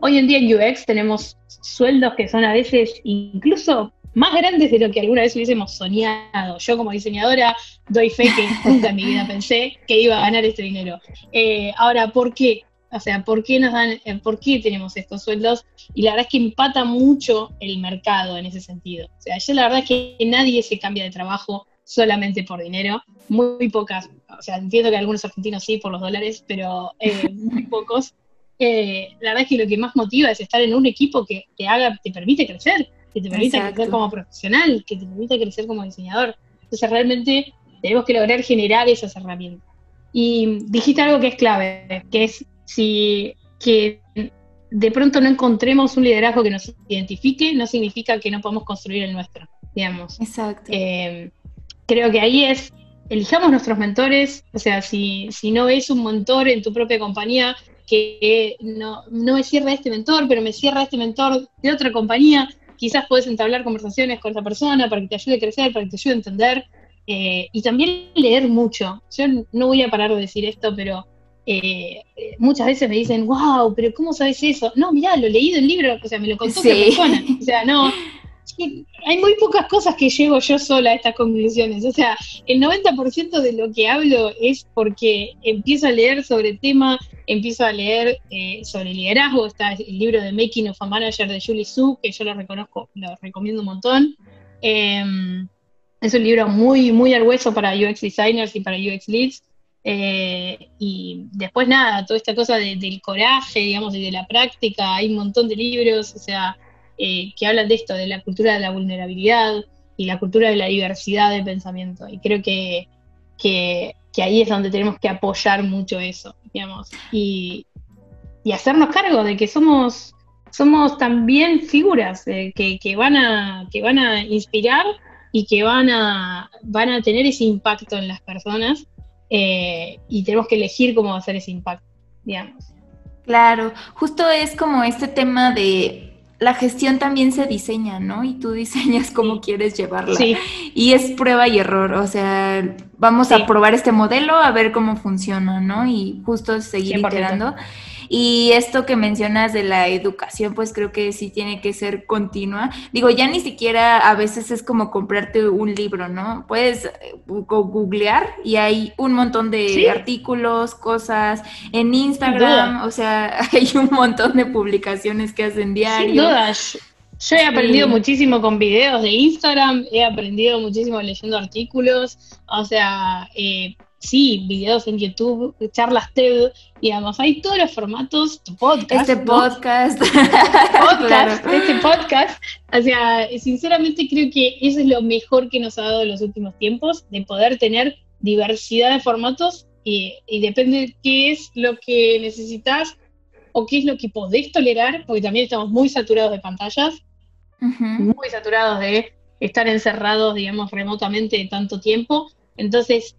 hoy en día en UX tenemos sueldos que son a veces incluso más grandes de lo que alguna vez hubiésemos soñado. Yo como diseñadora doy fe que nunca en mi vida pensé que iba a ganar este dinero. Eh, ahora, ¿por qué? O sea, ¿por qué nos dan, eh, por qué tenemos estos sueldos? Y la verdad es que empata mucho el mercado en ese sentido. O sea, yo la verdad es que nadie se cambia de trabajo solamente por dinero. Muy pocas, o sea, entiendo que algunos argentinos sí por los dólares, pero eh, muy pocos. Eh, la verdad es que lo que más motiva es estar en un equipo que te haga, te permite crecer, que te permite crecer como profesional, que te permite crecer como diseñador. Entonces realmente tenemos que lograr generar esas herramientas. Y dijiste algo que es clave, que es si que de pronto no encontremos un liderazgo que nos identifique, no significa que no podamos construir el nuestro, digamos. Exacto. Eh, creo que ahí es, elijamos nuestros mentores, o sea, si, si no es un mentor en tu propia compañía, que no, no me cierra este mentor, pero me cierra este mentor de otra compañía, quizás puedes entablar conversaciones con esa persona para que te ayude a crecer, para que te ayude a entender. Eh, y también leer mucho. Yo no voy a parar de decir esto, pero eh, muchas veces me dicen, wow, pero ¿cómo sabes eso? No, mira, lo leí del libro, o sea, me lo contó otra persona. O sea, no, hay muy pocas cosas que llego yo sola a estas conclusiones. O sea, el 90% de lo que hablo es porque empiezo a leer sobre el tema, empiezo a leer eh, sobre liderazgo. Está el libro de Making of a Manager de Julie Su, que yo lo reconozco, lo recomiendo un montón. Em, es un libro muy, muy al para UX designers y para UX leads. Eh, y después nada, toda esta cosa del coraje, digamos, y de la práctica, hay un montón de libros, o sea, eh, que hablan de esto, de la cultura de la vulnerabilidad y la cultura de la diversidad de pensamiento. Y creo que, que, ahí es donde tenemos que apoyar mucho eso, digamos, y, y hacernos cargo de que somos, somos también figuras eh, que, que, van a, que van a inspirar y que van a, van a tener ese impacto en las personas eh, y tenemos que elegir cómo hacer ese impacto, digamos. Claro, justo es como este tema de la gestión también se diseña, ¿no? Y tú diseñas cómo quieres llevarla. Sí. Y es prueba y error, o sea, vamos a probar este modelo a ver cómo funciona, ¿no? Y justo seguir iterando. Y esto que mencionas de la educación, pues creo que sí tiene que ser continua. Digo, ya ni siquiera a veces es como comprarte un libro, ¿no? Puedes eh, googlear y hay un montón de artículos, cosas en Instagram, o sea, hay un montón de publicaciones que hacen diario. Sin duda. Yo he aprendido muchísimo con videos de Instagram, he aprendido muchísimo leyendo artículos, o sea, eh, sí, videos en YouTube, charlas TED, digamos, hay todos los formatos, tu podcast. Este podcast. podcast Este podcast. O sea, sinceramente creo que eso es lo mejor que nos ha dado en los últimos tiempos, de poder tener diversidad de formatos y, depende de qué es lo que necesitas o qué es lo que podés tolerar, porque también estamos muy saturados de pantallas, muy saturados de estar encerrados, digamos, remotamente tanto tiempo. Entonces,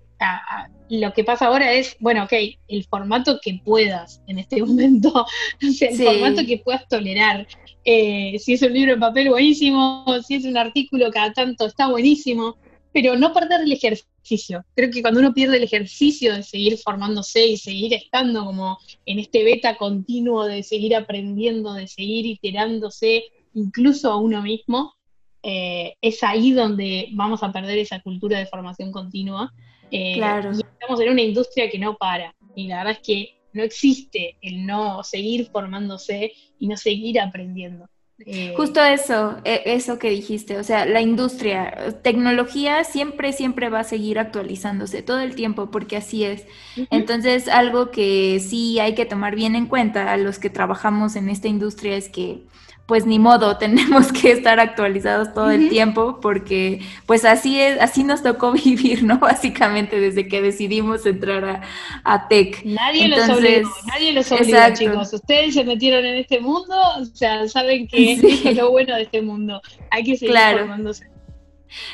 lo que pasa ahora es, bueno, ok, el formato que puedas en este momento, o sea, el formato que puedas tolerar. Eh, si es un libro en papel, buenísimo, si es un artículo cada tanto, está buenísimo, pero no perder el ejercicio. Creo que cuando uno pierde el ejercicio de seguir formándose y seguir estando como en este beta continuo, de seguir aprendiendo, de seguir iterándose, incluso a uno mismo, eh, es ahí donde vamos a perder esa cultura de formación continua eh, claro. Y estamos en una industria que no para. Y la verdad es que no existe el no seguir formándose y no seguir aprendiendo. Eh, Justo eso, e, eso que dijiste, o sea, la industria, tecnología siempre, siempre va a seguir actualizándose todo el tiempo, porque así es. Entonces, algo que sí hay que tomar bien en cuenta a los que trabajamos en esta industria es que pues ni modo, tenemos que estar actualizados todo el tiempo porque pues así es, así nos tocó vivir, ¿no? Básicamente desde que decidimos entrar a, a Tech. Nadie los obligó, nadie los obligó, chicos. Ustedes se metieron en este mundo, o sea, saben que es lo bueno de este mundo. Hay que seguir formándose.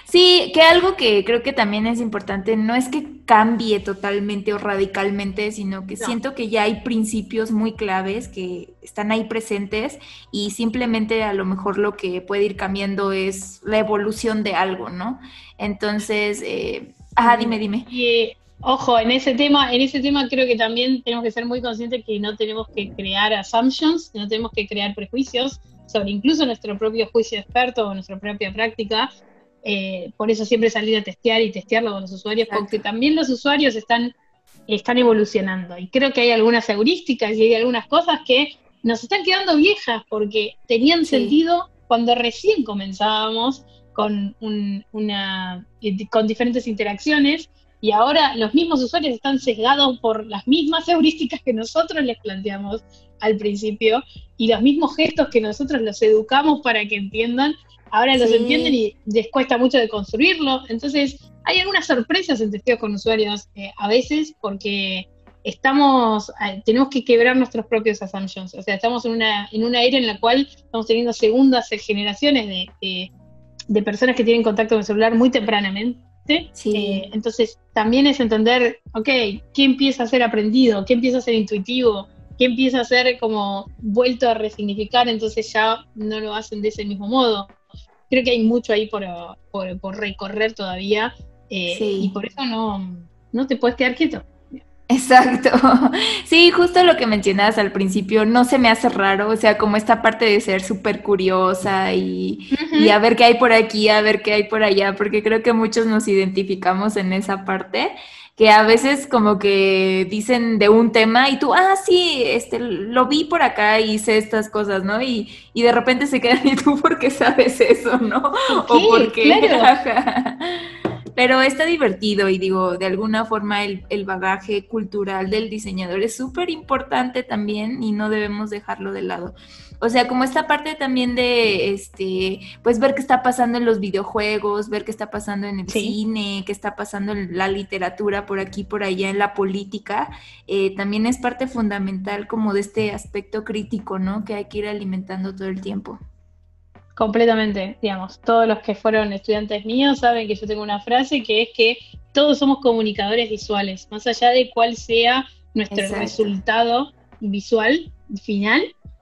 Sí, que algo que creo que también es importante, no es que cambie totalmente o radicalmente, sino que siento que ya hay principios muy claves que están ahí presentes y simplemente a lo mejor lo que puede ir cambiando es la evolución de algo, ¿no? Entonces, eh, ajá, dime, dime. Y, ojo, en ese tema, en ese tema creo que también tenemos que ser muy conscientes que no tenemos que crear assumptions, no tenemos que crear prejuicios sobre incluso nuestro propio juicio experto o nuestra propia práctica, eh, por eso siempre salir a testear y testearlo con los usuarios, porque también los usuarios están, están evolucionando. Y creo que hay algunas heurísticas y hay algunas cosas que nos están quedando viejas porque tenían sentido cuando recién comenzábamos con, una, con diferentes interacciones y ahora los mismos usuarios están sesgados por las mismas heurísticas que nosotros les planteamos al principio y los mismos gestos que nosotros los educamos para que entiendan ahora los entienden y les cuesta mucho de construirlo. Entonces, hay algunas sorpresas en testeos con usuarios eh, a veces porque estamos, eh, tenemos que quebrar nuestros propios assumptions. O sea, estamos en una, en una era en la cual estamos teniendo segundas generaciones de, de, personas que tienen contacto con el celular muy tempranamente. Eh, entonces, también es entender, ok, ¿qué empieza a ser aprendido? ¿Qué empieza a ser intuitivo? que empieza a ser como vuelto a resignificar, entonces ya no lo hacen de ese mismo modo. Creo que hay mucho ahí por, por, recorrer todavía eh, y por eso no, no te puedes quedar quieto. Exacto. Sí, justo lo que mencionabas al principio, no se me hace raro, o sea, como esta parte de ser súper curiosa y, y, a ver qué hay por aquí, a ver qué hay por allá, porque creo que muchos nos identificamos en esa parte, que a veces como que dicen de un tema y tú, ah, sí, este, lo vi por acá y hice estas cosas, ¿no? Y, y de repente se quedan y tú, ¿por qué sabes eso, no? O porque... Claro. Pero está divertido y digo, de alguna forma el, el bagaje cultural del diseñador es súper importante también y no debemos dejarlo de lado. O sea, como esta parte también de, este, pues ver qué está pasando en los videojuegos, ver qué está pasando en el cine, qué está pasando en la literatura por aquí, por allá, en la política, eh, también es parte fundamental como de este aspecto crítico, ¿no? Que hay que ir alimentando todo el tiempo. Completamente, digamos, todos los que fueron estudiantes míos saben que yo tengo una frase que es que todos somos comunicadores visuales, más allá de cuál sea nuestro resultado visual final,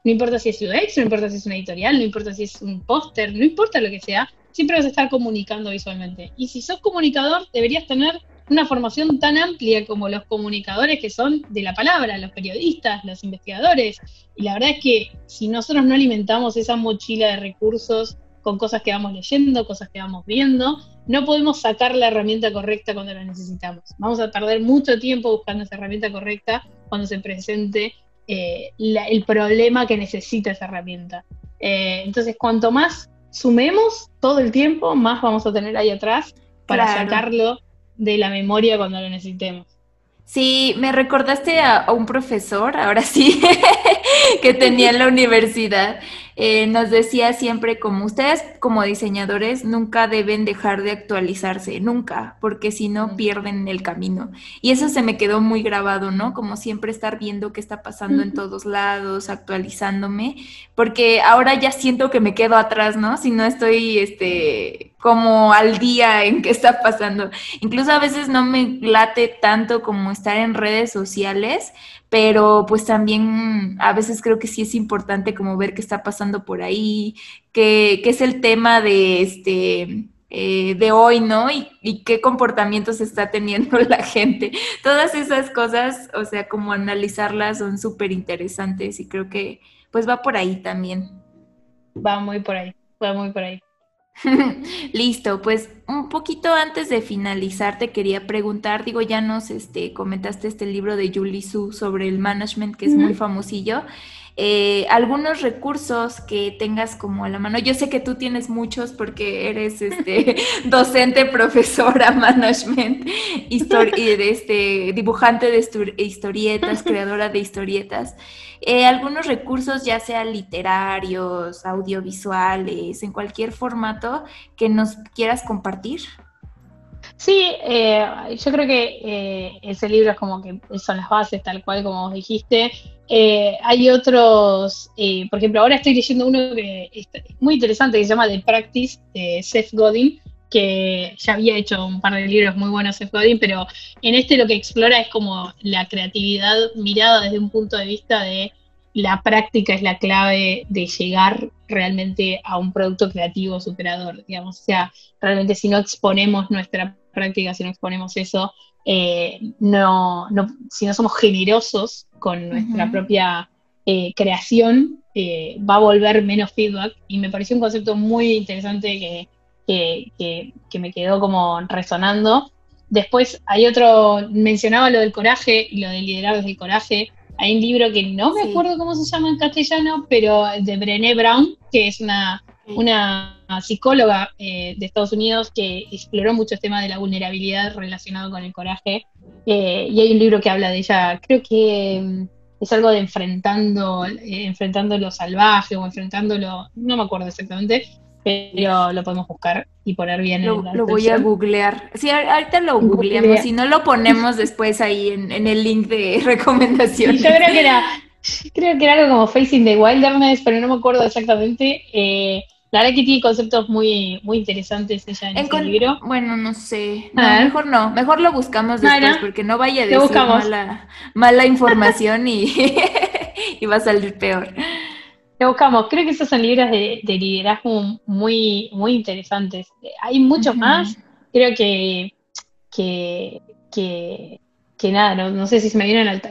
no importa si es UX, no importa si es una editorial, no importa si es un póster, no importa lo que sea, siempre vas a estar comunicando visualmente. Y si sos comunicador, deberías tener una formación tan amplia como los comunicadores que son de la palabra, los periodistas, los investigadores. Y la verdad es que si nosotros no alimentamos esa mochila de recursos con cosas que vamos leyendo, cosas que vamos viendo, no podemos sacar la herramienta correcta cuando la necesitamos. Vamos a perder mucho tiempo buscando esa herramienta correcta cuando se presente eh, el problema que necesita esa herramienta. Eh, entonces, cuanto más sumemos todo el tiempo, más vamos a tener ahí atrás para sacarlo de la memoria cuando lo necesitemos. Sí, me recordaste a, un profesor, ahora sí, que tenía en la universidad. Eh, nos decía siempre como ustedes como diseñadores nunca deben dejar de actualizarse, nunca, porque si no pierden el camino. Y eso se me quedó muy grabado, ¿no? Como siempre estar viendo qué está pasando en todos lados, actualizándome, porque ahora ya siento que me quedo atrás, ¿no? Si no estoy, este, como al día en qué está pasando. Incluso a veces no me late tanto como estar en redes sociales, pero pues también a veces creo que sí es importante como ver qué está pasando por ahí, qué, qué es el tema de este eh, de hoy, ¿no? Y, y, qué comportamientos está teniendo la gente. Todas esas cosas, o sea, como analizarlas son súper interesantes y creo que pues va por ahí también. Va muy por ahí, va muy por ahí. Listo, pues un poquito antes de finalizar te quería preguntar, digo, ya nos este, comentaste este libro de Julie Su sobre el management que es muy famosillo. Eh, algunos recursos que tengas como a la mano. Yo sé que tú tienes muchos porque eres este, docente, profesora, management, este, dibujante de historietas, creadora de historietas. Eh, algunos recursos, ya sean literarios, audiovisuales, en cualquier formato que nos quieras compartir. Sí, eh, yo creo que eh, ese libro es como que son las bases, tal cual como vos dijiste. Eh, hay otros, por ejemplo, ahora estoy leyendo uno que es muy interesante que se llama The Practice de Seth Godin, que ya había hecho un par de libros muy buenos Seth Godin, pero en este lo que explora es como la creatividad mirada desde un punto de vista de la práctica es la clave de llegar realmente a un producto creativo superador, digamos. O sea, realmente si no exponemos nuestra práctica, si no exponemos eso, eh, no, si no somos generosos con nuestra propia eh, creación, eh, va a volver menos feedback. Y me pareció un concepto muy interesante que, que me quedó como resonando. Después hay otro, mencionaba lo del coraje y lo de liderar desde el coraje. Hay un libro que no me acuerdo cómo se llama en castellano, pero de Brené Brown, que es una, una psicóloga eh, de Estados Unidos que exploró mucho el tema de la vulnerabilidad relacionado con el coraje. Eh, y hay un libro que habla de ella, creo que mm, es algo de enfrentando, eh, enfrentando lo salvaje o enfrentando lo, no me acuerdo exactamente, pero lo podemos buscar y poner bien. Lo, lo voy a googlear. Sí, ahorita lo googleamos, si no lo ponemos después ahí en, el link de recomendaciones. yo creo que era, creo que era algo como Facing the Wilderness, pero no me acuerdo exactamente. Eh, la verdad que tiene conceptos muy, muy interesantes ella en, el libro. Bueno, no sé. mejor no. Mejor lo buscamos después porque no vaya a decir mala, mala información y... y va a salir peor. Lo buscamos. Creo que esos son libros de, liderazgo muy, muy interesantes. Hay muchos más. Creo que, que, que, nada, no, sé si se me vienen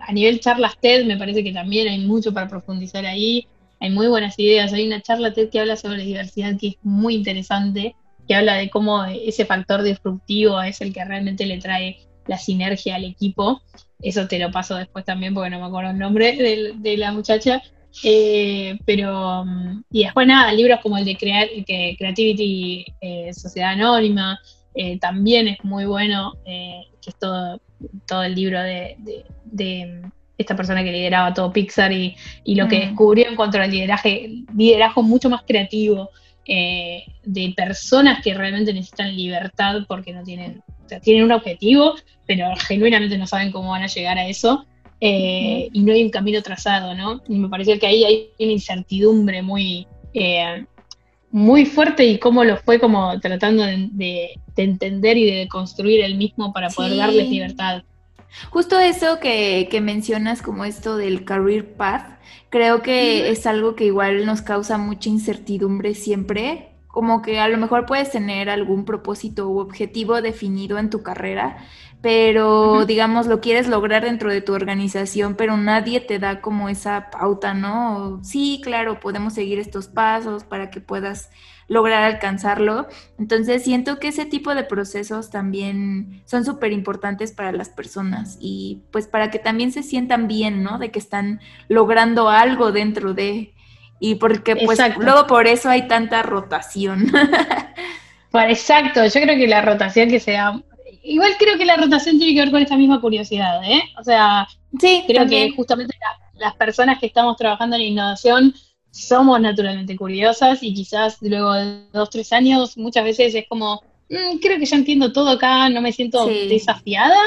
a nivel charlas TED, me parece que también hay mucho para profundizar ahí. Hay muy buenas ideas. Hay una charla TED que habla sobre diversidad que es muy interesante, que habla de cómo ese factor disruptivo es el que realmente le trae la sinergia al equipo. Eso te lo paso después también porque no me acuerdo el nombre de la muchacha, eh, pero, mm, y después nada, libros como el de Crear, que Creativity eh, Sociedad Anónima, eh, también es muy bueno, que es todo, todo el libro de, esta persona que lideraba todo Pixar y, lo que mm. descubrió en cuanto al liderazgo, liderazgo mucho más creativo, de personas que realmente necesitan libertad porque no tienen, o sea, tienen un objetivo, pero genuinamente no saben cómo van a llegar a eso. Eh, y no hay un camino trazado, ¿no? Y me pareció que ahí hay una incertidumbre muy, eh, muy fuerte y cómo lo fue como tratando de, entender y de construir el mismo para poder darles libertad. Justo eso que, que, mencionas como esto del career path, creo que es algo que igual nos causa mucha incertidumbre siempre, como que a lo mejor puedes tener algún propósito u objetivo definido en tu carrera, pero digamos lo quieres lograr dentro de tu organización, pero nadie te da como esa pauta, ¿no? Sí, claro, podemos seguir estos pasos para que puedas lograr alcanzarlo. Entonces siento que ese tipo de procesos también son súper importantes para las personas y pues para que también se sientan bien, ¿no? De que están logrando algo dentro de... Y porque pues luego por eso hay tanta rotación. Exacto, yo creo que la rotación que sea igual creo que la rotación tiene que ver con esta misma curiosidad, ¿eh? O sea, sí, creo que justamente las personas que estamos trabajando en innovación somos naturalmente curiosas y quizás luego de dos, tres años muchas veces es como, mm, creo que ya entiendo todo acá, no me siento desafiada.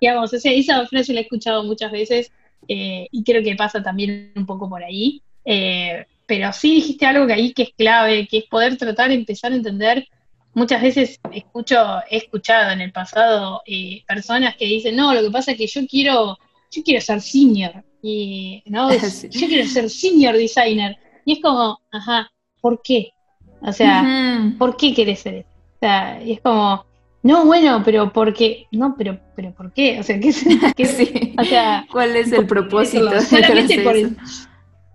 Digamos, esa, esa frase la he escuchado muchas veces eh, y creo que pasa también un poco por ahí. Eh, pero sí dijiste algo que ahí que es clave, que es poder tratar de empezar a entender muchas veces escucho, he escuchado en el pasado eh, personas que dicen, no, lo que pasa es que yo quiero, yo quiero ser senior, y no, yo quiero ser senior designer. Y es como, ajá, ¿por qué? O sea, ¿por qué querés ser eso? O sea, y es como, no, bueno, pero ¿por qué? No, pero, pero ¿por qué? O sea, ¿qué, qué o sea, ¿cuál es el propósito? Solamente por el,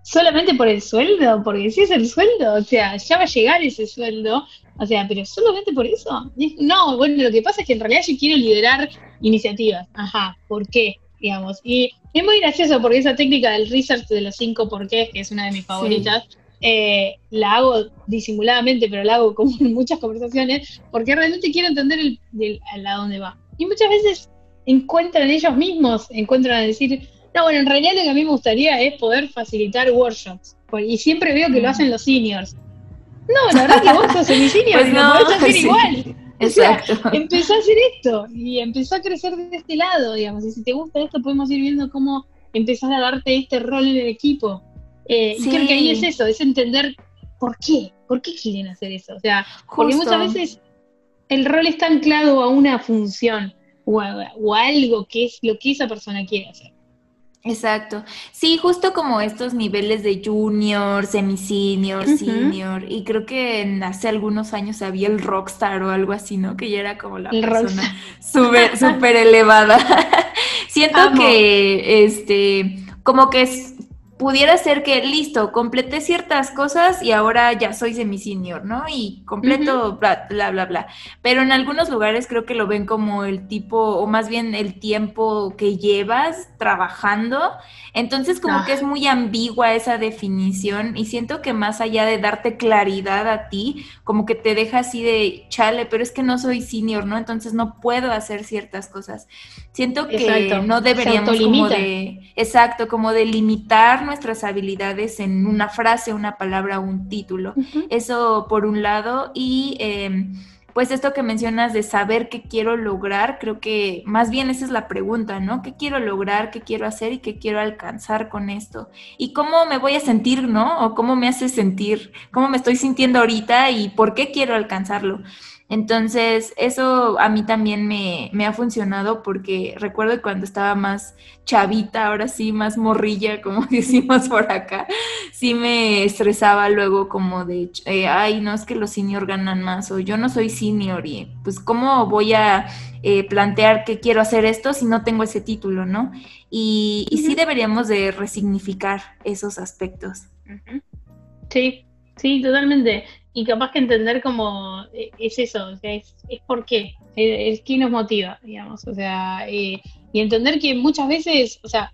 solamente por el sueldo, porque si es el sueldo, o sea, ya va a llegar ese sueldo o sea, pero solamente por eso. No, bueno, lo que pasa es que en realidad yo quiero liderar iniciativas. Ajá, ¿por qué? Digamos. Y es muy gracioso porque esa técnica del research de los cinco porqués, que es una de mis favoritas, eh, la hago disimuladamente, pero la hago como en muchas conversaciones, porque realmente quiero entender el, a dónde va. Y muchas veces encuentran ellos mismos, encuentran a decir, no, bueno, en realidad lo que a mí me gustaría es poder facilitar workshops. Y siempre veo que lo mm. hacen los seniors. No, la verdad que vos sos semicinio pues y no, podés hacer igual. Exacto. empezó a hacer esto y empezó a crecer de este lado, digamos. Y si te gusta esto, podemos ir viendo cómo empezar a darte este rol en el equipo. Eh, Y creo que ahí es eso, es entender por qué, por qué quieren hacer eso. O sea, porque muchas veces el rol está anclado a una función o a algo que es lo que esa persona quiere hacer. Exacto. Sí, justo como estos niveles de junior, semi-senior, senior, y creo que hace algunos años había el rockstar o algo así, ¿no? Que ya era como la persona súper elevada. Siento que, este, como que es pudiera ser que, listo, completé ciertas cosas y ahora ya soy semi-senior, ¿no? Y completo, bla, bla, bla, bla. Pero en algunos lugares creo que lo ven como el tipo, o más bien el tiempo que llevas trabajando. Entonces como que es muy ambigua esa definición y siento que más allá de darte claridad a ti, como que te deja así de, chale, pero es que no soy senior, ¿no? Entonces no puedo hacer ciertas cosas. Siento que no deberíamos como de, exacto, como de limitar nuestras habilidades en una frase, una palabra, un título. Eso por un lado. Y em, pues esto que mencionas de saber qué quiero lograr, creo que más bien esa es la pregunta, ¿no? ¿Qué quiero lograr? ¿Qué quiero hacer? ¿Y qué quiero alcanzar con esto? ¿Y cómo me voy a sentir, ¿no? ¿O cómo me hace sentir? ¿Cómo me estoy sintiendo ahorita? ¿Y por qué quiero alcanzarlo? Entonces, eso a mí también me, me, ha funcionado porque recuerdo cuando estaba más chavita, ahora sí, más morrilla, como decimos por acá, sí me estresaba luego como de, eh, ay, no es que los senior ganan más o yo no soy senior y pues cómo voy a eh, plantear que quiero hacer esto si no tengo ese título, ¿no? Y, y sí deberíamos de resignificar esos aspectos. Sí, sí, totalmente y capaz que entender como eh, es eso, o sea, es, es por qué, es, qué nos motiva, digamos, o sea, eh, y entender que muchas veces, o sea,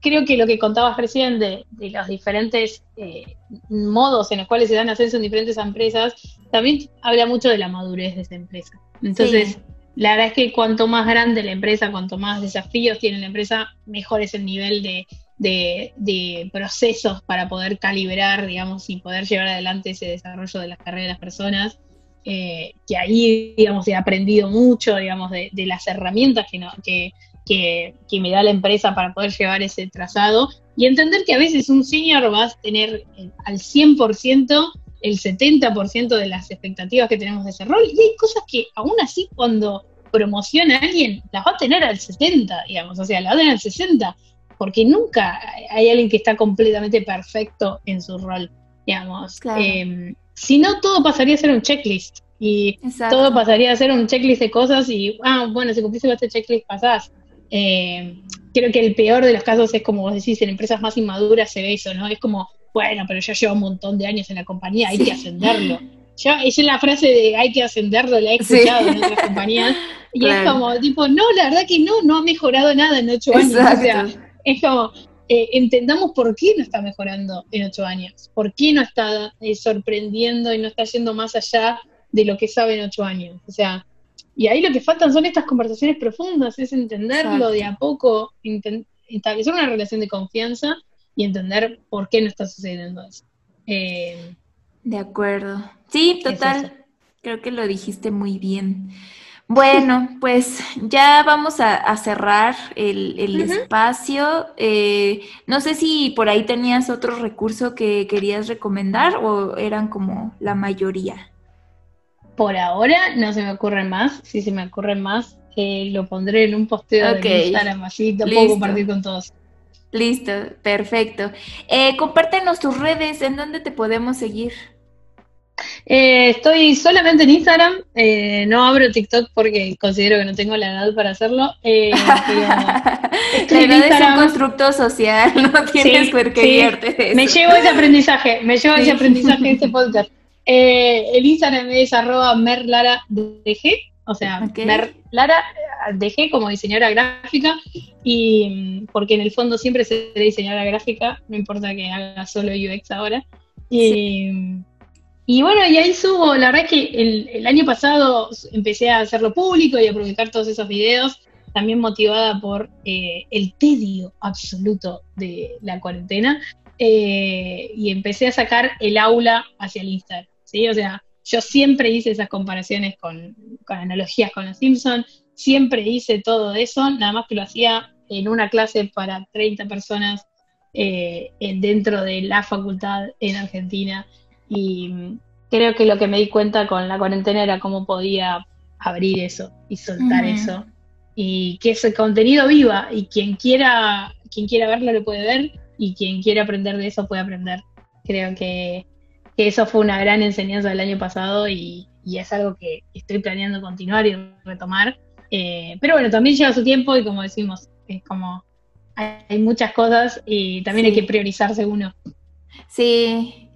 creo que lo que contabas recién de, los diferentes eh, modos en los cuales se dan ascenso en diferentes empresas, también habla mucho de la madurez de esa empresa. Entonces, la verdad es que cuanto más grande la empresa, cuanto más desafíos tiene la empresa, mejor es el nivel de, de, procesos para poder calibrar, digamos, y poder llevar adelante ese desarrollo de las carreras de las personas. Eh, que ahí, digamos, he aprendido mucho, digamos, de, las herramientas que, no, que, que, me da la empresa para poder llevar ese trazado y entender que a veces un senior va a tener eh, al 100% el 70% de las expectativas que tenemos de ese rol y hay cosas que aún así cuando promociona a alguien las va a tener al 70, digamos, o sea, las va a tener al 60 porque nunca hay alguien que está completamente perfecto en su rol, digamos. Em, si no, todo pasaría a ser un checklist. Y todo pasaría a ser un checklist de cosas y, ah, bueno, si cumpliste este checklist pasás. Em, creo que el peor de los casos es como vos decís, en empresas más inmaduras se ve eso, ¿no? Es como, bueno, pero yo llevo un montón de años en la compañía, hay que ascenderlo. Yo, es la frase de hay que ascenderlo, la he escuchado en otras compañías. Y es como, tipo, no, la verdad que no, no ha mejorado nada en ocho años. O sea, es como, eh, entendamos por qué no está mejorando en ocho años, por qué no está eh, sorprendiendo y no está yendo más allá de lo que sabe en ocho años. O sea, y ahí lo que faltan son estas conversaciones profundas, es entenderlo de a poco, establecer una relación de confianza y entender por qué no está sucediendo eso. Eh, de acuerdo. Sí, total. Creo que lo dijiste muy bien. Bueno, pues ya vamos a, cerrar el, espacio. Eh, no sé si por ahí tenías otro recurso que querías recomendar o eran como la mayoría. Por ahora no se me ocurren más. Si se me ocurren más, eh, lo pondré en un posteo de Instagram, así te puedo compartir con todos. Listo, perfecto. Eh, compártenos tus redes, ¿en dónde te podemos seguir? Eh, estoy solamente en Instagram, eh, no abro TikTok porque considero que no tengo la edad para hacerlo. Eh, la edad es un constructo social, no tienes por qué eso. Me llevo ese aprendizaje, me llevo ese aprendizaje de este podcast. el Instagram es arroba merlaradg, o sea, merlaradg como diseñadora gráfica, y mm, porque en el fondo siempre seré diseñadora gráfica, no importa que haga solo UX ahora. Y, mm, y bueno, y ahí subo, la verdad es que el, año pasado empecé a hacerlo público y a publicar todos esos videos, también motivada por eh, el tedio absoluto de la cuarentena, eh, y empecé a sacar el aula hacia el Instagram, ¿sí? O sea, yo siempre hice esas comparaciones con, analogías con los Simpsons, siempre hice todo eso, nada más que lo hacía en una clase para 30 personas eh, dentro de la facultad en Argentina y creo que lo que me di cuenta con la cuarentena era cómo podía abrir eso y soltar eso. Y que ese contenido viva y quien quiera, quien quiera verlo lo puede ver y quien quiera aprender de eso puede aprender. Creo que, eso fue una gran enseñanza del año pasado y, es algo que estoy planeando continuar y retomar. Eh, pero bueno, también lleva su tiempo y como decimos, es como hay, muchas cosas y también hay que priorizarse uno. Sí,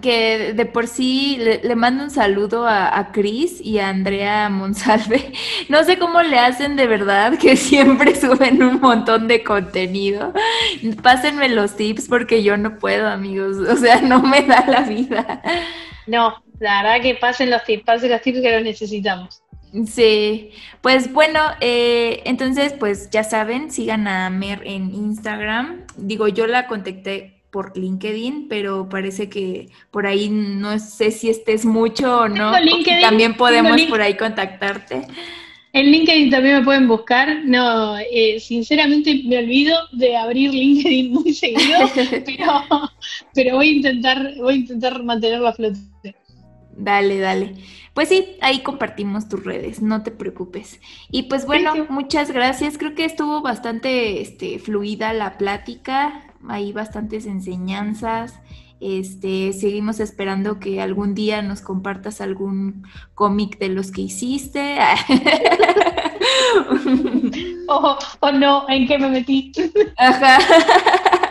que de por sí le, mando un saludo a, a, Cris y a Andrea Monsalve. No sé cómo le hacen de verdad, que siempre suben un montón de contenido. Pásenme los tips porque yo no puedo, amigos. O sea, no me da la vida. No, la verdad que pasen los tips, pasen los tips que los necesitamos. Sí, pues bueno, eh, entonces pues ya saben, sigan a Mer en Instagram. Digo, yo la contacté por LinkedIn, pero parece que por ahí no sé si estés mucho o no. también podemos por ahí contactarte. En LinkedIn también me pueden buscar. No, eh, sinceramente me olvido de abrir LinkedIn muy seguido, pero, pero voy a intentar, voy a intentar mantenerlo a flote. Dale, dale. Pues sí, ahí compartimos tus redes, no te preocupes. Y pues bueno, muchas gracias. Creo que estuvo bastante este, fluida la plática, hay bastantes enseñanzas. Este, seguimos esperando que algún día nos compartas algún cómic de los que hiciste. o, o no, ¿en qué me metí? Ajá.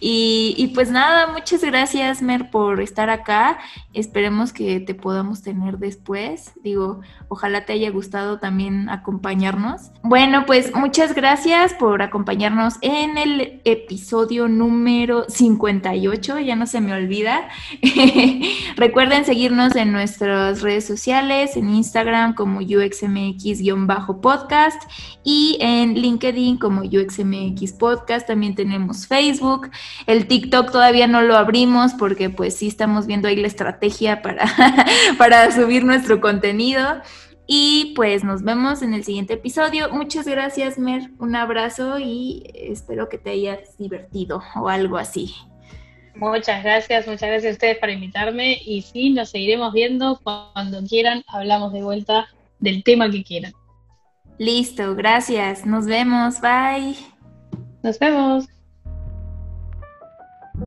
Y, pues nada, muchas gracias, Mer, por estar acá. Esperemos que te podamos tener después. Digo, ojalá te haya gustado también acompañarnos. Bueno, pues muchas gracias por acompañarnos en el episodio número 58, ya no se me olvida. Recuerden seguirnos en nuestras redes sociales, en Instagram como UXMX-podcast y en LinkedIn como UXMX Podcast. También tenemos Facebook. El TikTok todavía no lo abrimos porque pues sí estamos viendo ahí la estrategia para, para subir nuestro contenido. Y pues nos vemos en el siguiente episodio. Muchas gracias, Mer. Un abrazo y espero que te hayas divertido o algo así. Muchas gracias, muchas gracias a ustedes por invitarme y sí, nos seguiremos viendo cuando quieran, hablamos de vuelta del tema que quieran. Listo, gracias, nos vemos, bye. Nos vemos.